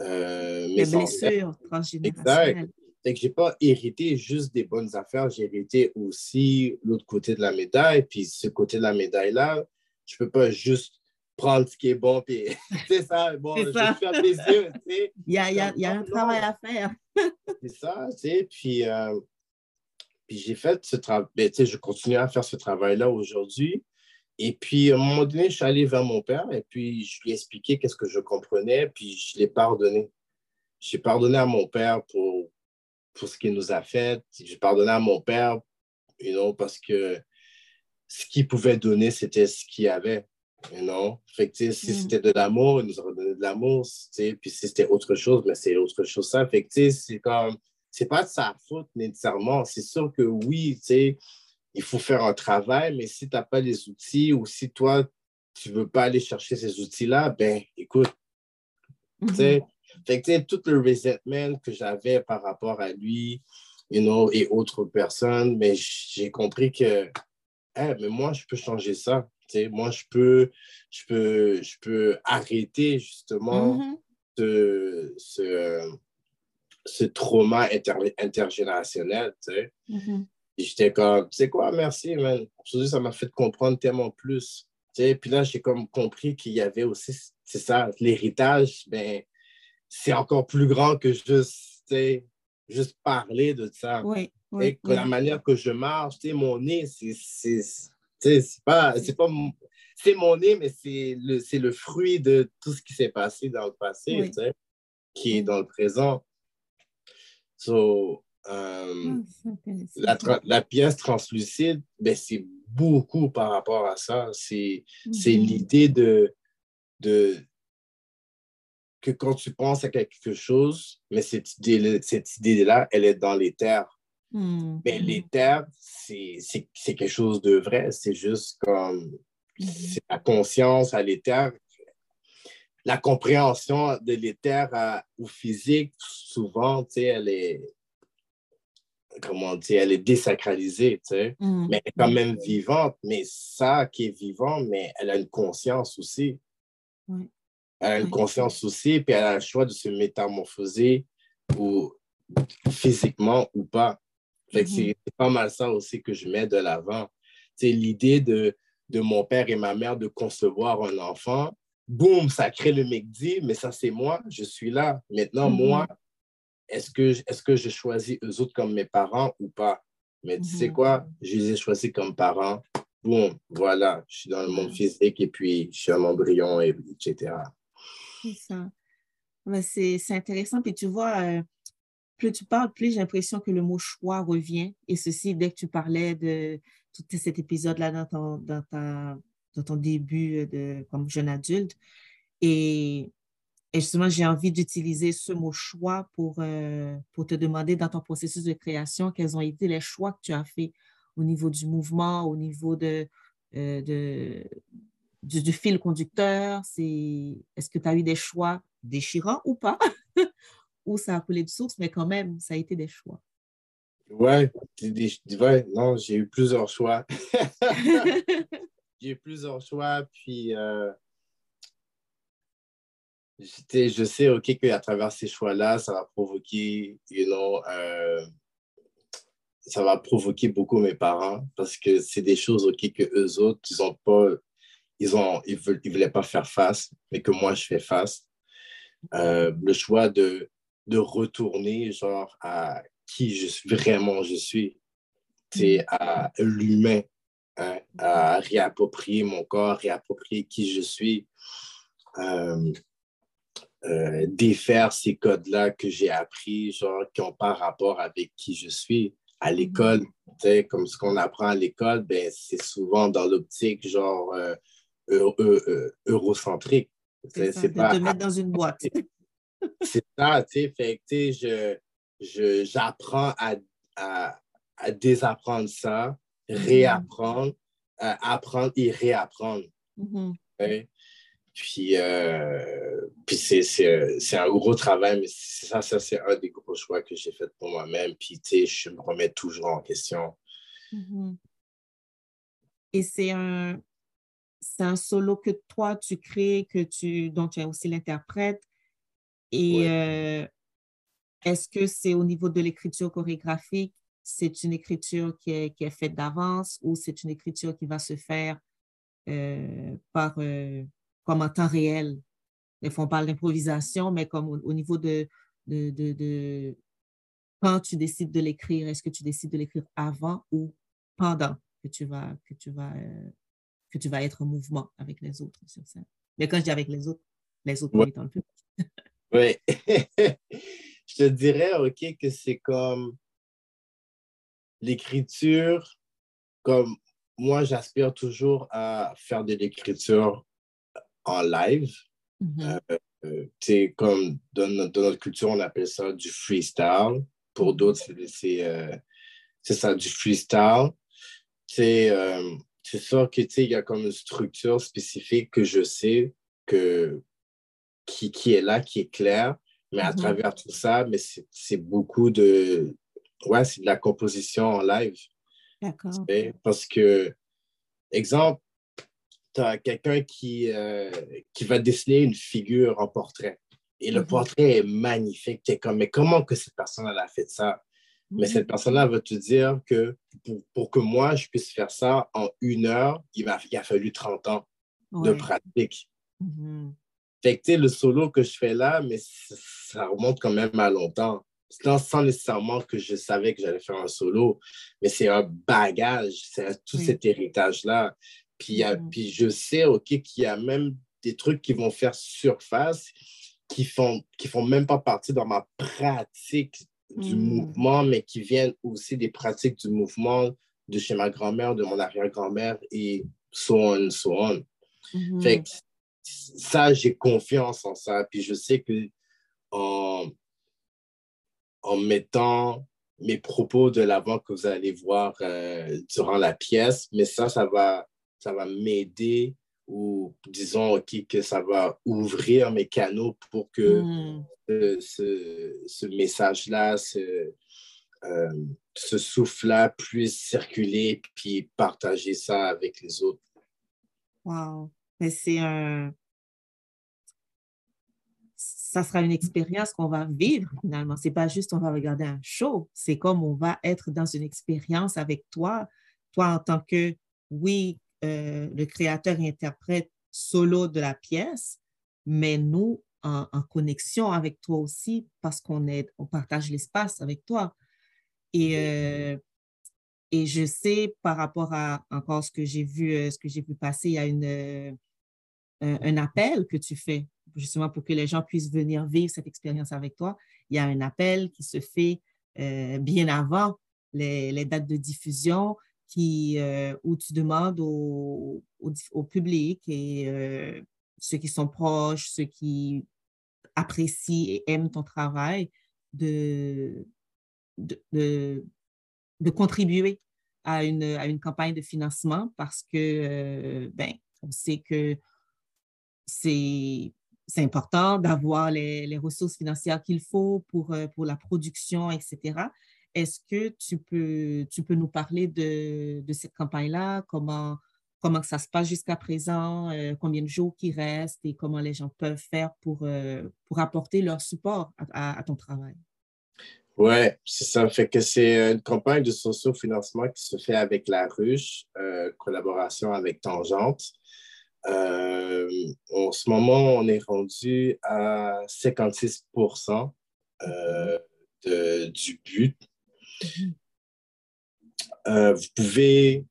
euh, mes blessures transgénérationnelles. Exact. C'est que j'ai pas hérité juste des bonnes affaires, j'ai hérité aussi l'autre côté de la médaille. Puis ce côté de la médaille-là, je peux pas juste prendre ce qui est bon, puis c'est ça, bon, je ça. les yeux, tu sais. Il y a, y a, y a un travail à faire. c'est ça, tu sais, puis euh, puis j'ai fait ce travail, ben, je continue à faire ce travail-là aujourd'hui. Et puis, à un moment donné, je suis allé vers mon père et puis je lui ai expliqué qu'est-ce que je comprenais, puis je l'ai pardonné. J'ai pardonné à mon père pour, pour ce qu'il nous a fait. J'ai pardonné à mon père, you know, parce que ce qu'il pouvait donner, c'était ce qu'il avait. You know? Fait que, si mm. c'était de l'amour, il nous aurait donné de l'amour. Puis si c'était autre chose, mais c'est autre chose. Ça. Fait que, c'est comme c'est pas de sa faute nécessairement. C'est sûr que oui, il faut faire un travail, mais si tu n'as pas les outils ou si toi, tu ne veux pas aller chercher ces outils-là, ben écoute, tu sais, mm-hmm. Fait que, tout le resentment que j'avais par rapport à lui, you know, et autres personnes, mais j'ai compris que, mais moi, je peux changer ça. sais, moi, je peux, je peux, je peux arrêter justement mm-hmm. de ce, ce trauma intergénérationnel, tu sais. Mm-hmm. J'étais comme, tu sais quoi, merci, man. Ça m'a fait comprendre tellement plus. Tu sais, puis là, j'ai comme compris qu'il y avait aussi, c'est ça, l'héritage, ben, c'est encore plus grand que juste, juste parler de ça. Oui, Et que la manière que je marche, mon nez, c'est, pas, c'est pas, c'est mon nez, mais c'est le, le fruit de tout ce qui s'est passé dans le passé, qui est dans le présent. So, euh, ah, la, pièce translucide, ben, c'est beaucoup par rapport à ça. C'est mm-hmm. l'idée de, de que quand tu penses à quelque chose, mais cette idée-là, cette idée -là, elle est dans les terres. Mm-hmm. Mais les terres, c'est quelque chose de vrai. C'est juste comme c'est la conscience à l'éther la compréhension de l'éther au physique, souvent, tu sais, elle est, comment dire, elle est désacralisée, tu sais, mm. mais elle est quand même vivante. Mais ça qui est vivant, mais elle a une conscience aussi. Elle a une conscience aussi, puis elle a le choix de se métamorphoser ou physiquement ou pas. Mm-hmm. C'est pas mal ça aussi que je mets de l'avant. C'est l'idée de, de mon père et ma mère de concevoir un enfant, boum, ça crée le McD, mais ça, c'est moi, je suis là. Maintenant, mm-hmm. moi, est-ce que, est que je choisis eux autres comme mes parents ou pas? Mais tu sais mm-hmm. quoi? Je les ai choisis comme parents. boum, voilà, je suis dans le monde physique et puis je suis un embryon, et, etc. C'est intéressant. Puis tu vois, euh, plus tu parles, plus j'ai l'impression que le mot choix revient. Et ceci, dès que tu parlais de tout cet épisode-là dans ton, dans, ta, dans ton début de, comme jeune adulte. Et, et justement, j'ai envie d'utiliser ce mot choix pour, euh, pour te demander dans ton processus de création quels ont été les choix que tu as faits au niveau du mouvement, au niveau de, euh, de du, fil conducteur. Est-ce que tu as eu des choix déchirants ou pas? ou ça a coulé de source, mais quand même, ça a été des choix. Ouais, ouais non, j'ai eu plusieurs choix. j'ai eu plusieurs choix, puis euh, je sais, OK, qu'à travers ces choix-là, ça va provoquer, you know, euh, ça va provoquer beaucoup mes parents parce que c'est des choses, OK, que eux autres, ils ont pas, ils ont, ils veulent, ils voulaient pas faire face, mais que moi, je fais face. Euh, le choix de, de retourner, genre, à qui je suis, vraiment je suis, c'est à l'humain, hein, à réapproprier mon corps, réapproprier qui je suis. Euh, euh, défaire ces codes-là que j'ai appris, genre, qui n'ont pas rapport avec qui je suis. À mm-hmm. l'école, comme ce qu'on apprend à l'école, ben, c'est souvent dans l'optique, genre, euh, eurocentrique. C'est pas... De te mettre dans une boîte. c'est ça, tu sais, fait que, je, j'apprends à, à, à, désapprendre ça, mm-hmm. réapprendre, apprendre et réapprendre. Mm-hmm. Puis, euh, puis c'est un gros travail, mais ça, ça c'est un des gros choix que j'ai fait pour moi-même. Puis, tu sais, je me remets toujours en question. Mm-hmm. Et c'est un, un solo que toi, tu crées, que tu, dont tu es aussi l'interprète. Et euh, est-ce que c'est au niveau de l'écriture chorégraphique, c'est une écriture qui est, qui est faite d'avance ou c'est une écriture qui va se faire euh, par comme en temps réel? Des fois, on parle d'improvisation, mais comme au, niveau de, de, quand tu décides de l'écrire, est-ce que tu décides de l'écrire avant ou pendant que tu vas, que tu vas, euh, que tu vas être en mouvement avec les autres sur scène? Mais quand je dis avec les autres, les autres ouais. le public. oui. je te dirais, OK, que c'est comme l'écriture, comme moi, j'aspire toujours à faire de l'écriture en live. Mm-hmm. Euh, euh, comme dans, notre culture, on appelle ça du freestyle. Pour d'autres, euh, c'est ça, du freestyle. C'est sûr qu'il y a comme une structure spécifique que je sais que, qui, qui est là, qui est claire. Mais à mm-hmm. travers tout ça, mais c'est beaucoup de, ouais, c'est de la composition en live. D'accord. Parce que, exemple, tu as quelqu'un qui, euh, qui va dessiner une figure en portrait. Et le mhm. portrait est magnifique. Tu es comme, mais comment que cette personne a fait ça? Mais cette personne-là va te dire que pour, que moi, je puisse faire ça en une heure, il, m'a, il a fallu 30 ans de pratique. Mhm. Fait que, le solo que je fais là, mais ça remonte quand même à longtemps. Sans nécessairement que je savais que j'allais faire un solo, mais c'est un bagage, c'est tout cet héritage-là. Mm. Puis, je sais, OK, qu'il y a même des trucs qui vont faire surface, qui font, qui font même pas partie dans ma pratique du mm. mouvement, mais qui viennent aussi des pratiques du mouvement de chez ma grand-mère, de mon arrière-grand-mère et so on, so on. Mm-hmm. Fait que ça, j'ai confiance en ça. Puis je sais que en, en mettant mes propos de l'avant que vous allez voir euh, durant la pièce, mais ça, ça va ça va m'aider ou disons que ça va ouvrir mes canaux pour que hmm. ce, message-là, ce, euh, ce souffle-là puisse circuler puis partager ça avec les autres. Wow. Mais c'est un. Ça sera une expérience qu'on va vivre finalement. C'est pas juste on va regarder un show. C'est comme on va être dans une expérience avec toi, toi en tant que, oui, euh, le créateur interprète solo de la pièce, mais nous, en, connexion avec toi aussi, parce qu'on est, on partage l'espace avec toi. Et, euh, Et je sais par rapport à encore ce que j'ai vu, ce que j'ai vu passer, il y a une, un appel que tu fais justement pour que les gens puissent venir vivre cette expérience avec toi. Il y a un appel qui se fait bien avant les, dates de diffusion qui, où tu demandes au, public et ceux qui sont proches, ceux qui apprécient et aiment ton travail, de, de, contribuer à une, à une campagne de financement parce que, euh, ben, on sait que c'est important d'avoir les, les, ressources financières qu'il faut pour, euh, pour la production, etc. Est-ce que tu peux, tu peux nous parler de, de cette campagne-là? Comment, comment ça se passe jusqu'à présent, euh, combien de jours qui restent et comment les gens peuvent faire pour, euh, pour apporter leur support à, ton travail? Oui, ça. Fait que c'est une campagne de socio-financement qui se fait avec la Ruche, euh, collaboration avec Tangente. en ce moment, on est rendu à 56% du but. Mm-hmm. vous pouvez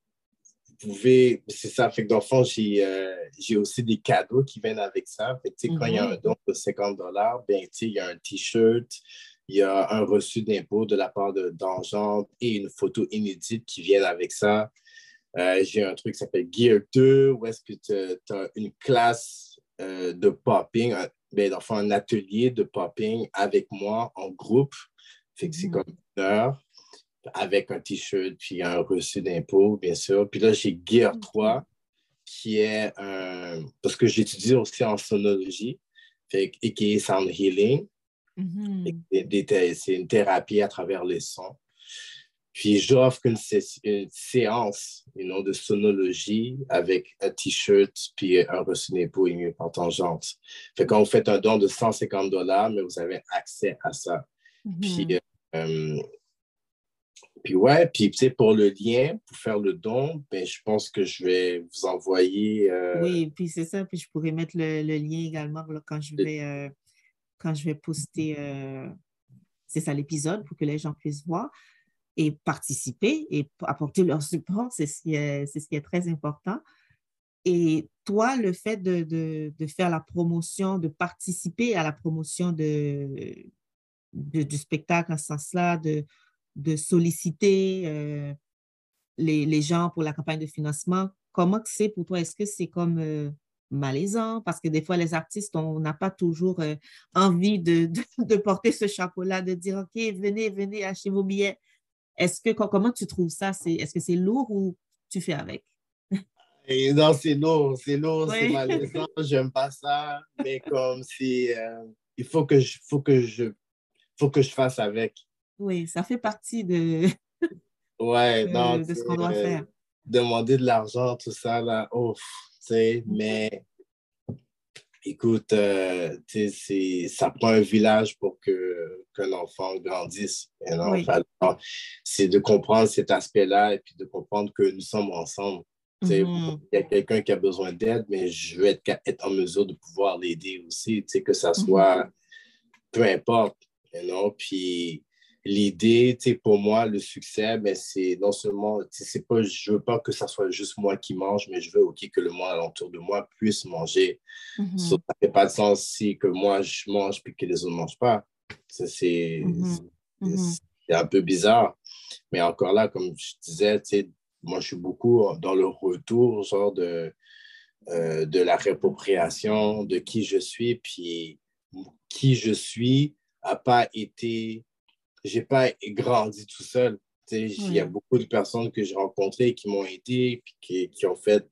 pouvez, c'est ça, fait que dans le fond, j'ai, euh, j'ai aussi des cadeaux qui viennent avec ça. Fait que, quand il y a mhm. un don de 50 dollars, ben, il y a un T-shirt, il y a un reçu d'impôt de la part de et une photo inédite qui viennent avec ça. Euh, j'ai un truc qui s'appelle Gear 2, où est-ce que tu as une classe euh, de popping, un, ben, dans un atelier de popping avec moi en groupe. Fait que c'est mhm. comme une heure avec un T-shirt, puis un reçu d'impôt, bien sûr. Puis là, j'ai Gear 3, qui est un... Parce que j'étudie aussi en sonologie, fait, et qui est sound healing. Mm-hmm. C'est une thérapie à travers les sons. Puis j'offre une, séance une de sonologie avec un T-shirt puis un reçu d'impôt ému par tangente. Fait quand vous faites un don de 150 dollars, mais vous avez accès à ça. Puis mm-hmm. euh, puis ouais, puis tu sais, pour le lien, pour faire le don, ben, je pense que je vais vous envoyer. Euh, oui, puis c'est ça, puis je pourrais mettre le, lien également quand je vais euh, quand je vais poster euh, c'est ça l'épisode pour que les gens puissent voir et participer et apporter leur support, c'est ce qui est, ce qui est très important. Et toi, le fait de, de, de, faire la promotion, de participer à la promotion de, du spectacle en ce sens-là, de, de solliciter euh, les, les, gens pour la campagne de financement. Comment c'est pour toi? Est-ce que c'est comme euh, malaisant? Parce que des fois, les artistes, on n'a pas toujours euh, envie de, de, porter ce chapeau-là, de dire, OK, venez, venez, achetez vos billets. Est-ce que, comment tu trouves ça? Est-ce que c'est lourd ou tu fais avec? non, c'est lourd, c'est lourd, c'est malaisant, j'aime pas ça, mais comme si il faut que je, faut que je, faut que je fasse avec. Oui, ça fait partie de, ouais, de, ce qu'on doit faire. Demander de l'argent, tout ça, là, ouf, tu sais, mm-hmm. mais écoute, euh, ça prend un village pour qu'un enfant grandisse. c'est de comprendre cet aspect-là et puis de comprendre que nous sommes ensemble. Mm-hmm. Il y a quelqu'un qui a besoin d'aide, mais je veux être, être, en mesure de pouvoir l'aider aussi, que ça mm-hmm. soit, peu importe. You puis l'idée, pour moi, le succès, ben, c'est non seulement, c'est pas, je veux pas que ça soit juste moi qui mange, mais je veux aussi que le monde alentour de moi puisse manger. Mm-hmm. Ça ne fait pas de sens si que moi, je mange puis que les autres ne mangent pas. C'est un peu bizarre. Mais encore là, comme je disais, moi, je suis beaucoup dans le retour, genre de, euh, de la réappropriation de qui je suis, puis qui je suis n'a pas été j'ai pas grandi tout seul. Il y a beaucoup de personnes que j'ai rencontrées qui m'ont aidé, puis qui, qui ont fait,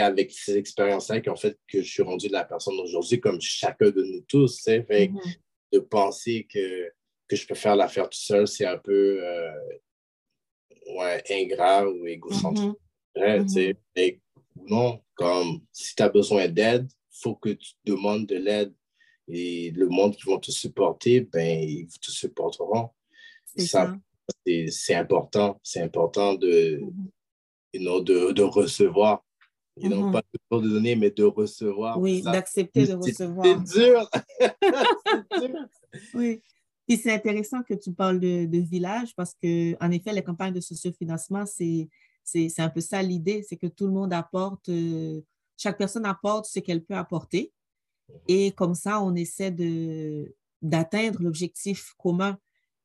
avec ces expériences-là, qui ont fait que je suis rendu de la personne d'aujourd'hui, comme chacun de nous tous. Fait, mm-hmm. De penser que, que je peux faire l'affaire tout seul, c'est un peu euh, ouais, ingrat ou égocentrique. Mm-hmm. Mm-hmm. non, comme si tu as besoin d'aide, il faut que tu demandes de l'aide. Et le monde qui vont te supporter, ben, ils te supporteront. C'est important. C'est important de, mm-hmm. de, de, recevoir. Mm -hmm. Pas de donner, mais de recevoir. Oui, d'accepter de recevoir. C'est dur. oui. Puis c'est intéressant que tu parles de, de village parce que, en effet, les campagnes de sociofinancement, c'est c'est un peu ça l'idée, c'est que tout le monde apporte, euh, chaque personne apporte ce qu'elle peut apporter. Et comme ça, on essaie d'atteindre l'objectif commun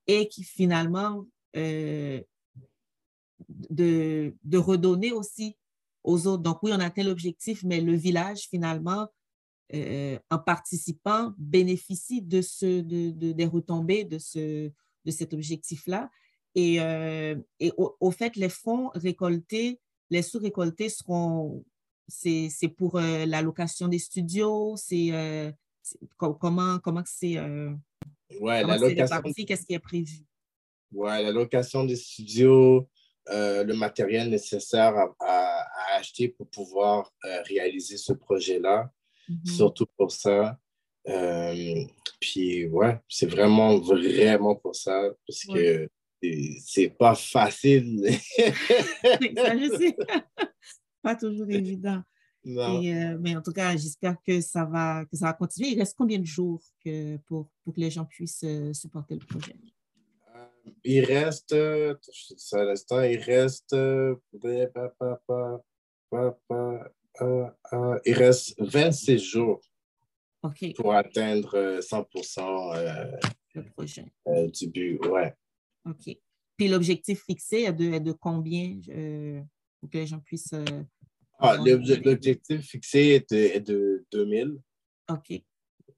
et qui finalement euh, de, redonner aussi aux autres. Donc oui, on atteint l'objectif, mais le village, finalement, euh, en participant, bénéficie de ce, de, des retombées de, ce, de cet objectif-là. Et, euh, et au, fait, les fonds récoltés, les sous récoltés seront, c'est pour euh, la location des studios, c'est comment comment c'est ouais, la location. Qu'est-ce qui est prévu? Ouais, la location des studios, le matériel nécessaire à, à, acheter pour pouvoir réaliser ce projet-là. Mm-hmm. surtout pour ça. Euh, puis ouais, c'est vraiment, vraiment pour ça, parce que c'est pas facile. ça, je sais. pas toujours évident. Euh, mais en tout cas, j'espère que ça va que ça va continuer. Il reste combien de jours que, pour, pour que les gens puissent euh, supporter le projet? il reste, ça l'instant, il reste, euh, euh, il reste 26 jours pour atteindre 100% euh, projet. du but. Ouais. OK. Puis l'objectif fixé est de, de combien pour que les gens puissent. Ah, l'objectif fixé est de, 2000. OK.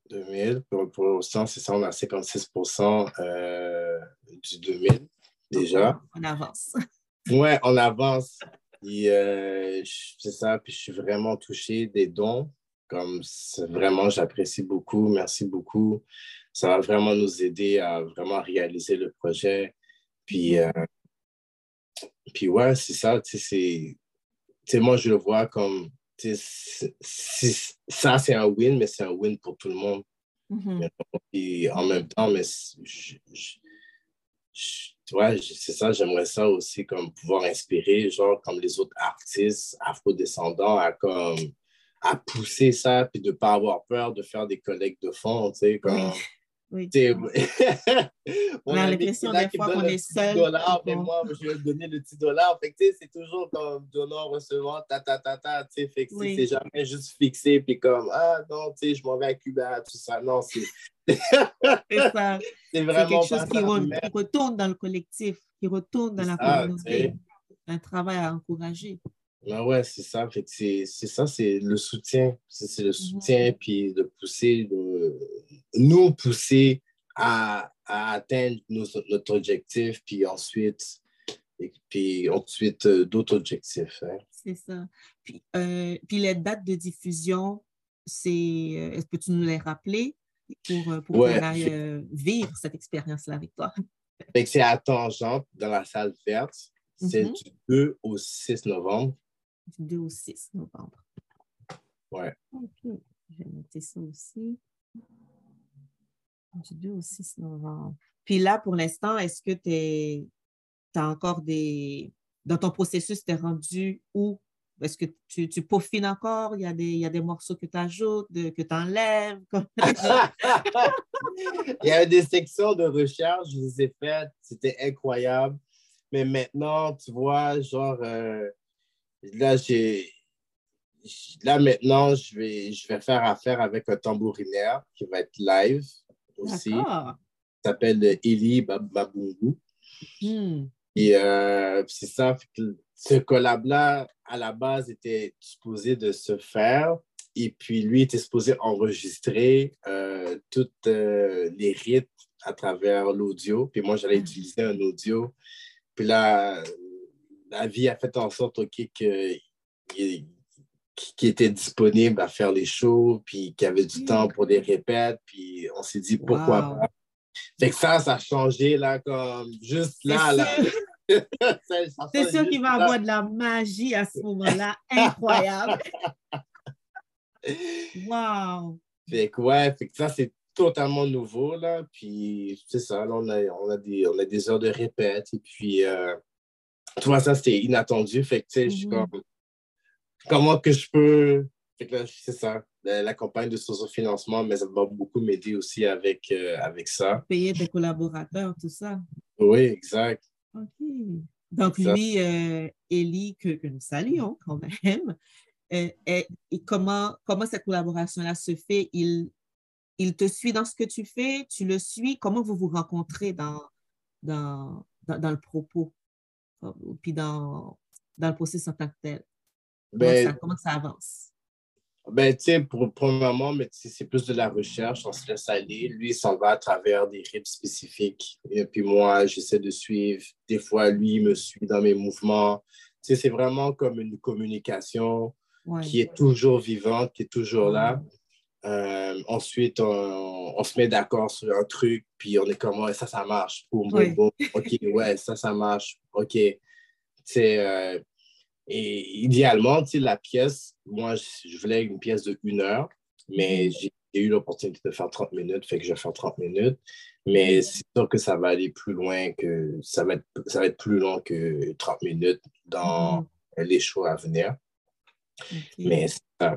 2000. Pour, pour l'instant, c'est ça, on a 56 du 2000 déjà. On avance. Ouais, on avance. Euh, c'est ça, puis je suis vraiment touché des dons. Comme vraiment, j'apprécie beaucoup. Merci beaucoup. Ça va vraiment nous aider à vraiment réaliser le projet. Puis, euh, puis ouais, c'est ça. Tu sais, moi, je le vois comme ça, c'est un win, mais c'est un win pour tout le monde. Mm-hmm. Et en même temps, mais je, ouais, c'est ça, j'aimerais ça aussi, comme pouvoir inspirer, genre, comme les autres artistes afro-descendants à, comme, à pousser ça, puis de ne pas avoir peur de faire des collectes de fonds, tu sais, comme... Oui. on a l'impression des fois qu'on est seul. Dollar, mais moi, je vais donner le petit dollar. Fait c'est toujours comme donnant, recevant, ta, ta, ta, ta. Fait que c'est jamais juste fixé, puis comme, ah non, tu sais, je m'en vais à Cuba, tout ça. Non, c'est. C'est vraiment quelque chose qui, retourne dans le collectif, qui retourne dans la communauté. Un travail à encourager. Ben ouais, c'est ça. c'est ça, c'est le soutien. C'est le mhm. soutien, puis de pousser, de, nous pousser à, à atteindre notre objectif, puis ensuite, et puis ensuite euh, d'autres objectifs. Hein. C'est ça. Puis, euh, puis les dates de diffusion, c'est, euh, est-ce que tu nous les rappeler? pour, pour euh, vivre cette expérience-là avec toi? C'est à Tangente, dans la salle verte. C'est mm-hmm. du 2 au 6 novembre. Du 2 au 6 novembre. Ouais. OK. Je vais noter ça aussi. Du 2 au 6 novembre. Puis là, pour l'instant, est-ce que tu as encore des. Dans ton processus, tu es rendu où? Est-ce que tu, tu, peaufines encore? Il y a des, il y a des morceaux que tu ajoutes, que tu enlèves? il y a des sections de recherche, je les ai faites, c'était incroyable. Mais maintenant, tu vois, genre, euh, là, j'ai. Là, maintenant, je vais, je vais faire affaire avec un tambourinaire qui va être live aussi. Il s'appelle Eli Babungu. Hmm. Et euh, c'est ça, ce collab-là, à la base, était supposé de se faire. Et puis, lui était supposé enregistrer euh, toutes euh, les rythmes à travers l'audio. Puis moi, j'allais utiliser un audio. Puis là, la vie a fait en sorte qu'il était disponible à faire les shows, puis qu'il y avait du temps pour des répètes. Puis on s'est dit, pourquoi pas? Fait que ça, ça a changé, là, comme juste là, là. C'est sûr qu'il va avoir de la magie à ce moment-là. Incroyable. wow. Fait que ouais, fait que ça, c'est totalement nouveau, là. Puis, c'est ça, là, on a, on, a des, on a des heures de répète. Et puis, euh, tu vois, ça, c'était inattendu. Fait que, tu sais, je suis mm-hmm. comme, comment que je peux... Fait que là, c'est ça. la campagne de socio-financement, mais ça va beaucoup m'aider aussi avec, euh, avec ça. Payer tes collaborateurs, tout ça. Oui, exact. OK. Donc, lui, euh, que, que, nous saluons quand même, euh, et, comment, comment cette collaboration-là se fait? Il, il te suit dans ce que tu fais, tu le suis? Comment vous vous rencontrez dans, dans, dans, le propos, puis dans, dans le processus en tant que tel? Ben, comment ça avance? Ben, tu pour, pour le moment, mais c'est plus de la recherche, on se laisse aller. Lui, il s'en va à travers des rythmes spécifiques. Et puis moi, j'essaie de suivre. Des fois, lui, il me suit dans mes mouvements. Tu sais, c'est vraiment comme une communication qui est toujours vivante, qui est toujours là. Euh, ensuite, on, on, se met d'accord sur un truc, puis on est comme, ouais, ça, ça marche. Boum, boum, boum. OK, ouais, ça, ça marche. OK. Euh, et idéalement, la pièce, moi, je voulais une pièce de une heure, mais mhm. j'ai eu l'opportunité de faire 30 minutes, fait que je vais faire 30 minutes. Mais c'est sûr que ça va aller plus loin que ça va être, ça va être plus long que 30 minutes dans mhm. les shows à venir. Mais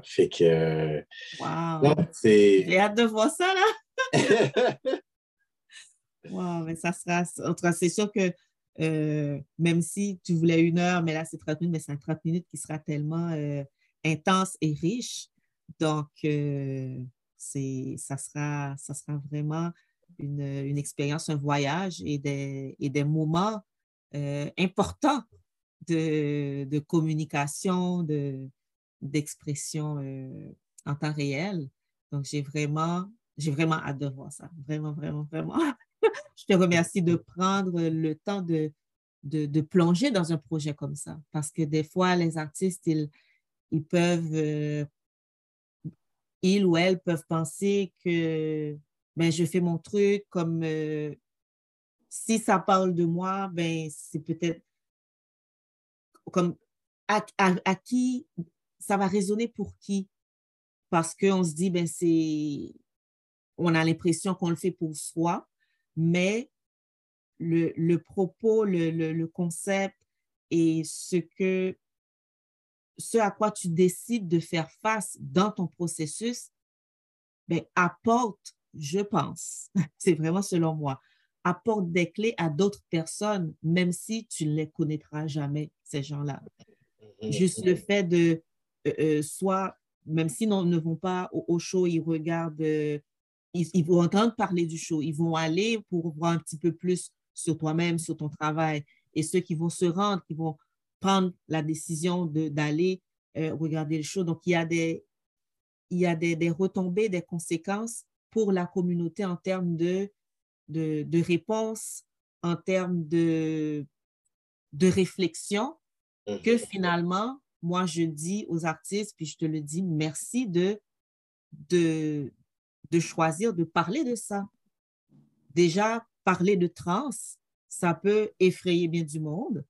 fait que. Wow! J'ai hâte de voir ça, là! wow, mais ça sera. En tout cas, c'est sûr que euh, même si tu voulais une heure, mais là, c'est 30 minutes, mais c'est 30 minutes qui sera tellement euh, intense et riche. Donc, euh, ça, sera, ça sera vraiment une, une, expérience, un voyage et des, et des moments importants de, de communication, de, d'expression en temps réel. Donc, j'ai vraiment, j'ai vraiment hâte de voir ça. Vraiment, vraiment, vraiment. je te remercie de prendre le temps de, de, plonger dans un projet comme ça. Parce que des fois, les artistes, ils, ils peuvent, euh, ils ou elles peuvent penser que ben, je fais mon truc comme euh, si ça parle de moi, ben, c'est peut-être comme à, à, qui ça va résonner pour qui? Parce qu'on se dit, ben, c'est, on a l'impression qu'on le fait pour soi, mais le, propos, le, concept et ce que ce à quoi tu décides de faire face dans ton processus ben, apporte, je pense, c'est vraiment selon moi, apporte des clés à d'autres personnes, même si tu ne les connaîtras jamais, ces gens-là. Mm-hmm. Juste le fait de, euh, euh, soit, même s'ils ne vont pas au, show, ils regardent euh, ils, vont entendre parler du show, ils vont aller pour voir un petit peu plus sur toi-même, sur ton travail. Et ceux qui vont se rendre, qui vont prendre la décision d'aller euh, regarder le show. Donc, il y a, des, il y a des, des, retombées, des conséquences pour la communauté en termes de, de, de réponse, en termes de, de réflexion, que mhm. finalement, moi, je dis aux artistes, puis je te le dis, merci de, de, de choisir de parler de ça. Déjà, parler de trans, ça peut effrayer bien du monde.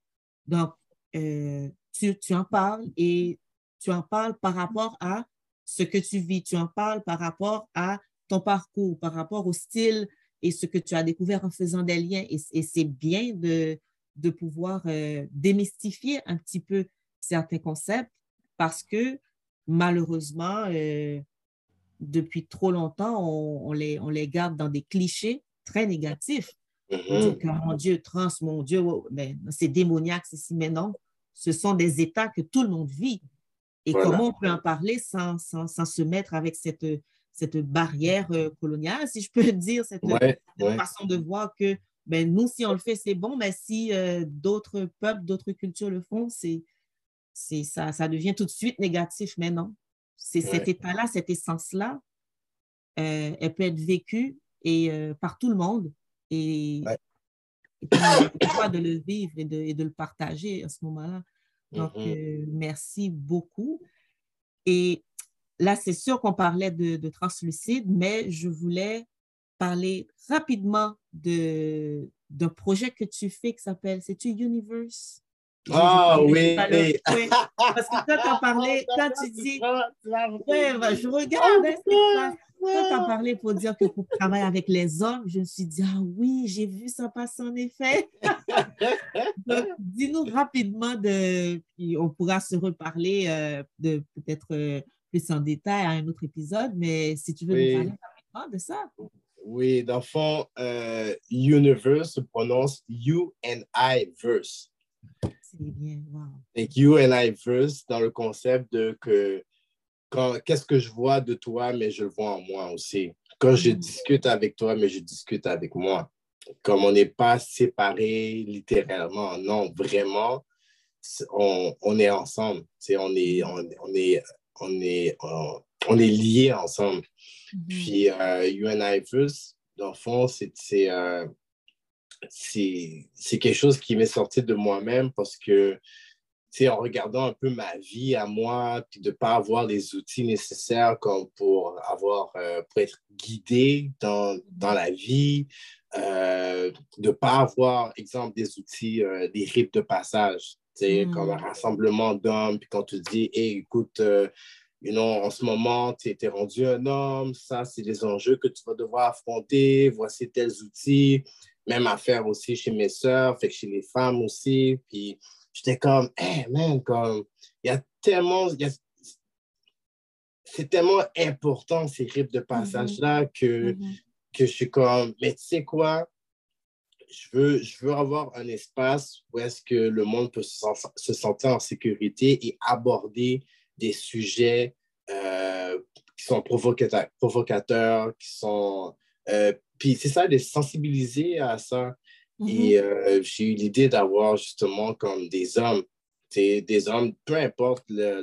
Donc, euh, tu, tu, en parles et tu en parles par rapport à ce que tu vis, tu en parles par rapport à ton parcours, par rapport au style et ce que tu as découvert en faisant des liens. Et, c'est bien de, de pouvoir euh, démystifier un petit peu certains concepts parce que malheureusement, euh, depuis trop longtemps, on, les, on les garde dans des clichés très négatifs. Mm-hmm. mon Dieu, trans, mon Dieu, ben, c'est démoniaque, c'est mais non. Ce sont des états que tout le monde vit. Et comment on peut en parler sans, sans, sans, se mettre avec cette, cette barrière euh, coloniale, si je peux dire, cette, façon de voir que ben, nous, si on le fait, c'est bon, mais si euh, d'autres peuples, d'autres cultures le font, c'est, ça, ça devient tout de suite négatif. Mais non, c'est cet état-là, cette essence-là, euh, elle peut être vécue et, euh, par tout le monde. Et, et puis, de le vivre et de, le partager à ce moment-là. Donc, mm-hmm. euh, merci beaucoup. Et là, c'est sûr qu'on parlait de, de, translucide, mais je voulais parler rapidement d'un projet que tu fais qui s'appelle, c'est-tu Universe? Ah oui. Parce que quand tu as parlé, quand tu dis, ouais, bah, je regarde, hein, quand tu as parlé pour dire que tu travailles avec les hommes, je me suis dit, ah oui, j'ai vu ça passer en effet. dis-nous rapidement, de, puis on pourra se reparler euh, de peut-être euh, plus en détail à un autre épisode, mais si tu veux nous parler rapidement de ça. Oui, dans le fond, euh, Universe se prononce You and I Verse. C'est bien, wow. Et You and I Verse dans le concept de que qu'est-ce que je vois de toi, mais je le vois en moi aussi. Quand je mm. discute avec toi, mais je discute avec moi. Comme on n'est pas séparés littéralement, non, vraiment, on, on est ensemble. On est, on, on, est, on, est, on, est liés ensemble. Mm-hmm. Puis, euh, You and I Verse, dans le fond, c'est euh, c'est quelque chose qui m'est sorti de moi-même parce que en regardant un peu ma vie à moi, puis de ne pas avoir les outils nécessaires comme pour avoir euh, pour être guidé dans, dans la vie, euh, de ne pas avoir, exemple, des outils, euh, des rites de passage, mm. comme un rassemblement d'hommes, puis quand tu dis, hey, écoute, you know, en ce moment, tu es, rendu un homme, ça, c'est des enjeux que tu vas devoir affronter, voici tels outils, même affaire aussi chez mes sœurs, fait que chez les femmes aussi, puis j'étais comme, hey man, comme, il y a tellement, c'est tellement important ces rites de passage-là mm-hmm. que, mm-hmm. que je suis comme, mais tu sais quoi, je veux, je veux avoir un espace où est-ce que le monde peut se, se, sentir en sécurité et aborder des sujets euh, qui sont provocateurs, provocateurs qui sont... Euh, puis c'est ça, de sensibiliser à ça. Et mm-hmm. euh, j'ai eu l'idée d'avoir justement comme des hommes, des hommes, peu importe leur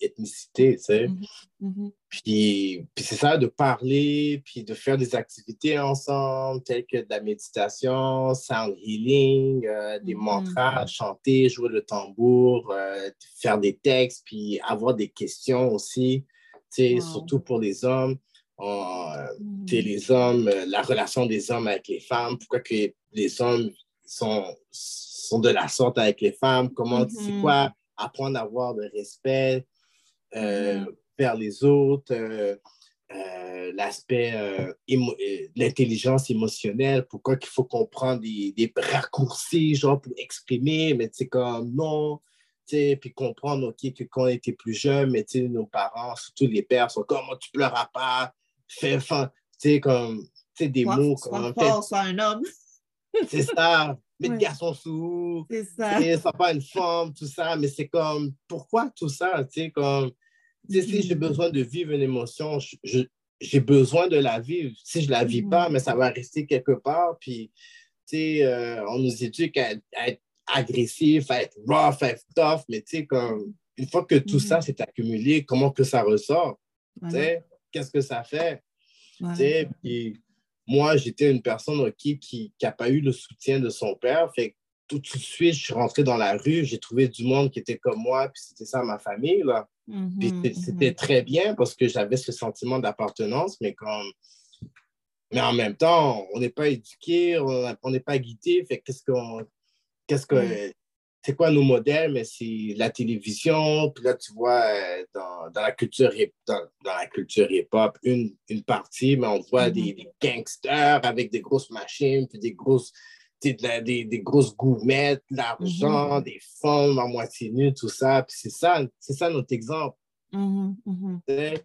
ethnicité, tu sais. Mm-hmm. Mm-hmm. Puis, puis c'est ça, de parler, puis de faire des activités ensemble, telles que de la méditation, sound healing, euh, des mantras, chanter, jouer le tambour, faire des textes, puis avoir des questions aussi, tu sais, surtout pour les hommes. Euh, mm. les hommes, euh, la relation des hommes avec les femmes, pourquoi que les hommes sont, sont de la sorte avec les femmes, comment, c'est mm-hmm. quoi, apprendre à avoir le respect euh, mm-hmm. vers les autres, l'aspect, l'intelligence émotionnelle, pourquoi qu'il faut comprendre des, des raccourcis, genre, pour exprimer, mais c'est comme non, puis comprendre, OK, que quand on était plus jeune, mais nos parents, surtout les pères, sont comme, oh, tu pleuras pas, fais, tu sais, comme, tu sais, des mots comme. Soit soit un homme. c'est ça. Mettre garçon sous. C'est ça. Ça pas une femme, tout ça. Mais c'est comme, pourquoi tout ça? Tu sais, comme, si j'ai mm-hmm. besoin de vivre une émotion, j'ai besoin de la vivre. Si je la vis pas, mm-hmm. mais ça va rester quelque part. Puis, tu sais, euh, on nous éduque à, être agressif, à être rough, à être tough. Mais tu sais, comme, une fois que tout ça mm-hmm. s'est accumulé, comment que ça ressort? Tu sais? Qu'est-ce que ça fait? moi, j'étais une personne qui n'a pas eu le soutien de son père. Fait tout, de suite, je suis rentré dans la rue, j'ai trouvé du monde qui était comme moi, puis c'était ça ma famille. Là. Mm-hmm, c'était mm-hmm. très bien parce que j'avais ce sentiment d'appartenance, mais comme. Mais en même temps, on n'est pas éduqué, on n'est pas guidé. Fait qu'est-ce qu'on. Qu'est-ce que. Mm c'est quoi nos modèles, mais c'est la télévision. Puis là, tu vois, euh, dans, dans, la culture hip, dans, la culture hip-hop, une, une, partie, mais on voit des, mm-hmm. gangsters avec des grosses machines, puis des grosses, des, des, des, grosses goumettes, l'argent, mm-hmm. des femmes à moitié nues, tout ça. Puis c'est ça, c'est ça notre exemple. Mm-hmm.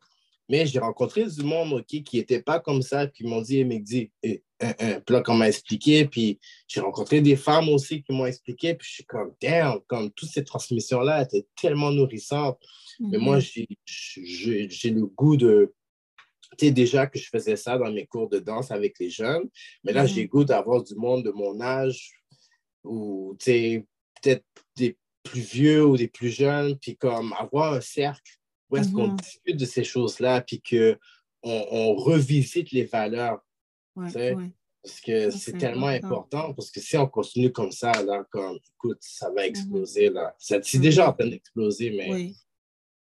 Mais j'ai rencontré du monde qui n'était pas comme ça, qui m'ont dit, mais dit, un, un plan qu'on m'a expliqué, puis j'ai rencontré des femmes aussi qui m'ont expliqué, puis je suis comme, damn, comme toutes ces transmissions-là étaient tellement nourrissantes. Mais moi, mhm. j'ai le goût de, tu sais, déjà que je faisais ça dans mes cours de danse avec les jeunes, mais là, j'ai le mhm. goût d'avoir du monde de mon âge, ou, tu sais, peut-être des plus vieux ou des plus jeunes, puis comme avoir un cercle où est-ce qu'on mhm. discute de ces choses-là, puis qu'on on revisite les valeurs parce que c'est tellement important. parce que si on continue comme ça, là, comme, écoute, ça va mm-hmm. exploser, là. C'est déjà en train d'exploser, mais... Oui.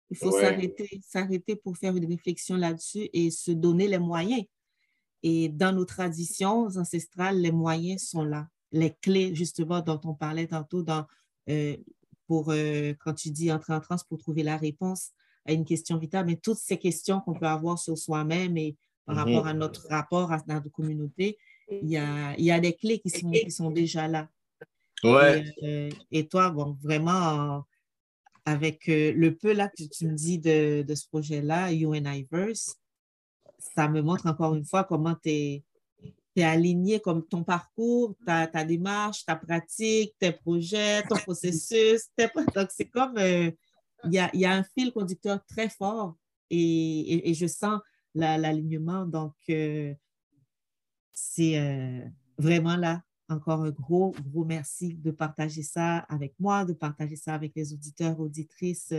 Il faut s'arrêter, s'arrêter pour faire une réflexion là-dessus et se donner les moyens. Et dans nos traditions ancestrales, les moyens sont là. Les clés, justement, dont on parlait tantôt, dans, euh, pour, euh, quand tu dis entrer en transe pour trouver la réponse à une question vitale, mais toutes ces questions qu'on peut avoir sur soi-même et par mhm. rapport à notre rapport à notre communauté, il y a, il y a des clés qui sont, qui sont déjà là. Ouais. Et, euh, et toi, bon, vraiment, avec le peu là que tu me dis de, de ce projet-là, UNIverse, ça me montre encore une fois comment tu es, aligné comme ton parcours, ta, ta, démarche, ta pratique, tes projets, ton processus. Donc, c'est comme, il y, a, y, a, un fil conducteur très fort et, et, je sens l'alignement. Donc, c'est vraiment là, encore un gros, gros merci de partager ça avec moi, de partager ça avec les auditeurs, auditrices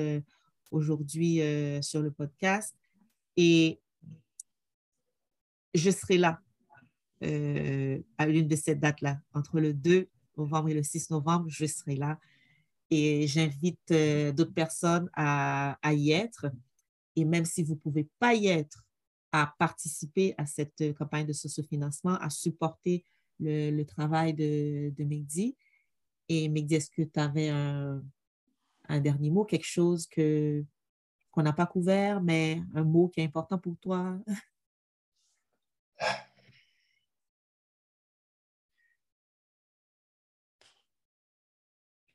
aujourd'hui sur le podcast. Et je serai là euh, à l'une de ces dates-là. Entre le 2 novembre et le 6 novembre, je serai là. Et j'invite euh, d'autres personnes à, y être. Et même si vous ne pouvez pas y être, à participer à cette campagne de sociofinancement, à supporter le, travail de, de Mehdi. Et Mehdi, est-ce que tu avais un, un, dernier mot, quelque chose que qu'on n'a pas couvert, mais un mot qui est important pour toi?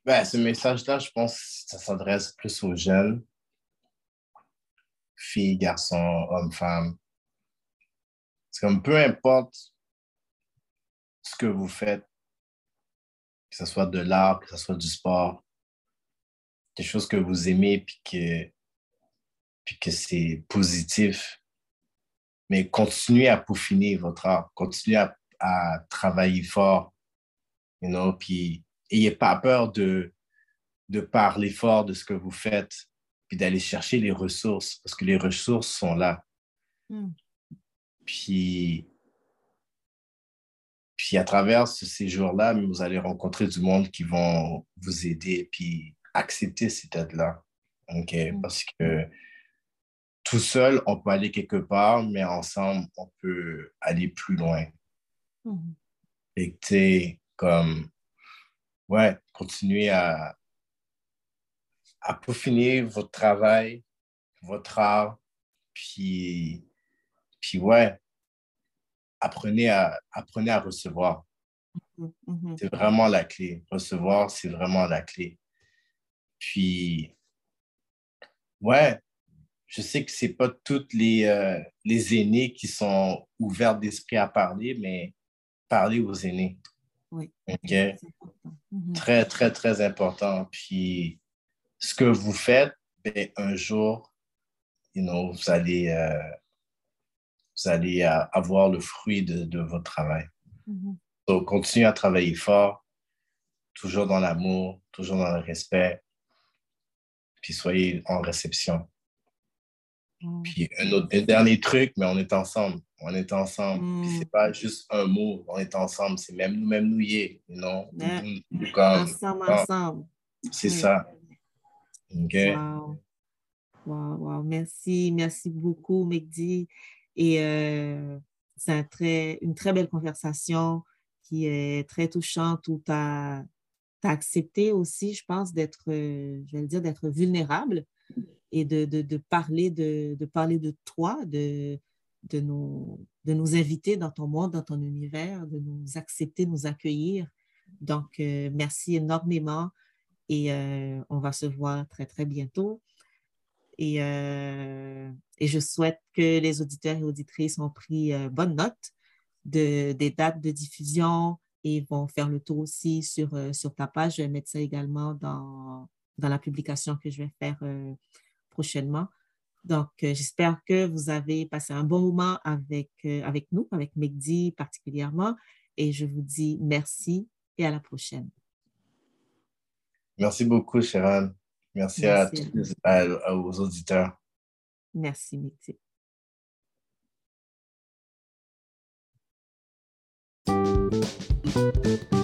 Ben, ce message-là, je pense que ça s'adresse plus aux jeunes, filles, garçons, hommes, femmes. C'est comme peu importe ce que vous faites, que ce soit de l'art, que ce soit du sport, quelque chose que vous aimez puis que, puis que c'est positif, mais continuez à peaufiner votre art, continuez à, à travailler fort, you know, puis n'ayez pas peur de, de parler fort de ce que vous faites, puis d'aller chercher les ressources, parce que les ressources sont là. Hmm. Puis, puis à travers ce séjour-là, vous allez rencontrer du monde qui vont vous aider, puis accepter cette aide-là. OK? Hmm. Parce que tout seul, on peut aller quelque part, mais ensemble, on peut aller plus loin. Hmm. Et tu comme ouais, continuez à, à peaufiner votre travail, votre art, puis, puis ouais, apprenez à, apprenez à recevoir. Mm-hmm. C'est vraiment la clé. Recevoir, c'est vraiment la clé. Puis, ouais, je sais que ce n'est pas toutes les, euh, les aînés qui sont ouverts d'esprit à parler, mais parlez aux aînés. Oui. OK? Mhm. Très, très, très important. Puis, ce que vous faites, ben, un jour, you know, vous allez, euh, vous allez euh, avoir le fruit de, de votre travail. Donc, mhm. continuez à travailler fort, toujours dans l'amour, toujours dans le respect, puis soyez en réception. Mm. Puis un, autre, dernier truc, mais on est ensemble. On est ensemble. Mm. c'est pas juste un mot, on est ensemble. C'est même nous, même nous y non? ensemble, ensemble. C'est ça. OK? Wow. wow, Merci, merci beaucoup, Mehdi. Et euh, c'est une très belle conversation qui est très touchante où tu as, accepté aussi, je pense, d'être, euh, je vais dire, d'être vulnérable et de, parler, de, parler de toi, de, de, nous, inviter dans ton monde, dans ton univers, de nous accepter, nous accueillir. Donc, euh, merci énormément et on va se voir très, très bientôt. Et, euh, et, je souhaite que les auditeurs et auditrices ont pris bonne note de, des dates de diffusion et vont faire le tour aussi sur, sur ta page. Je vais mettre ça également dans, dans la publication que je vais faire prochainement. Donc, euh, j'espère que vous avez passé un bon moment avec, euh, avec nous, avec Megdi particulièrement. Et je vous dis merci et à la prochaine. Merci beaucoup, Sharon. Merci, à, tous, aux auditeurs. Merci. Thank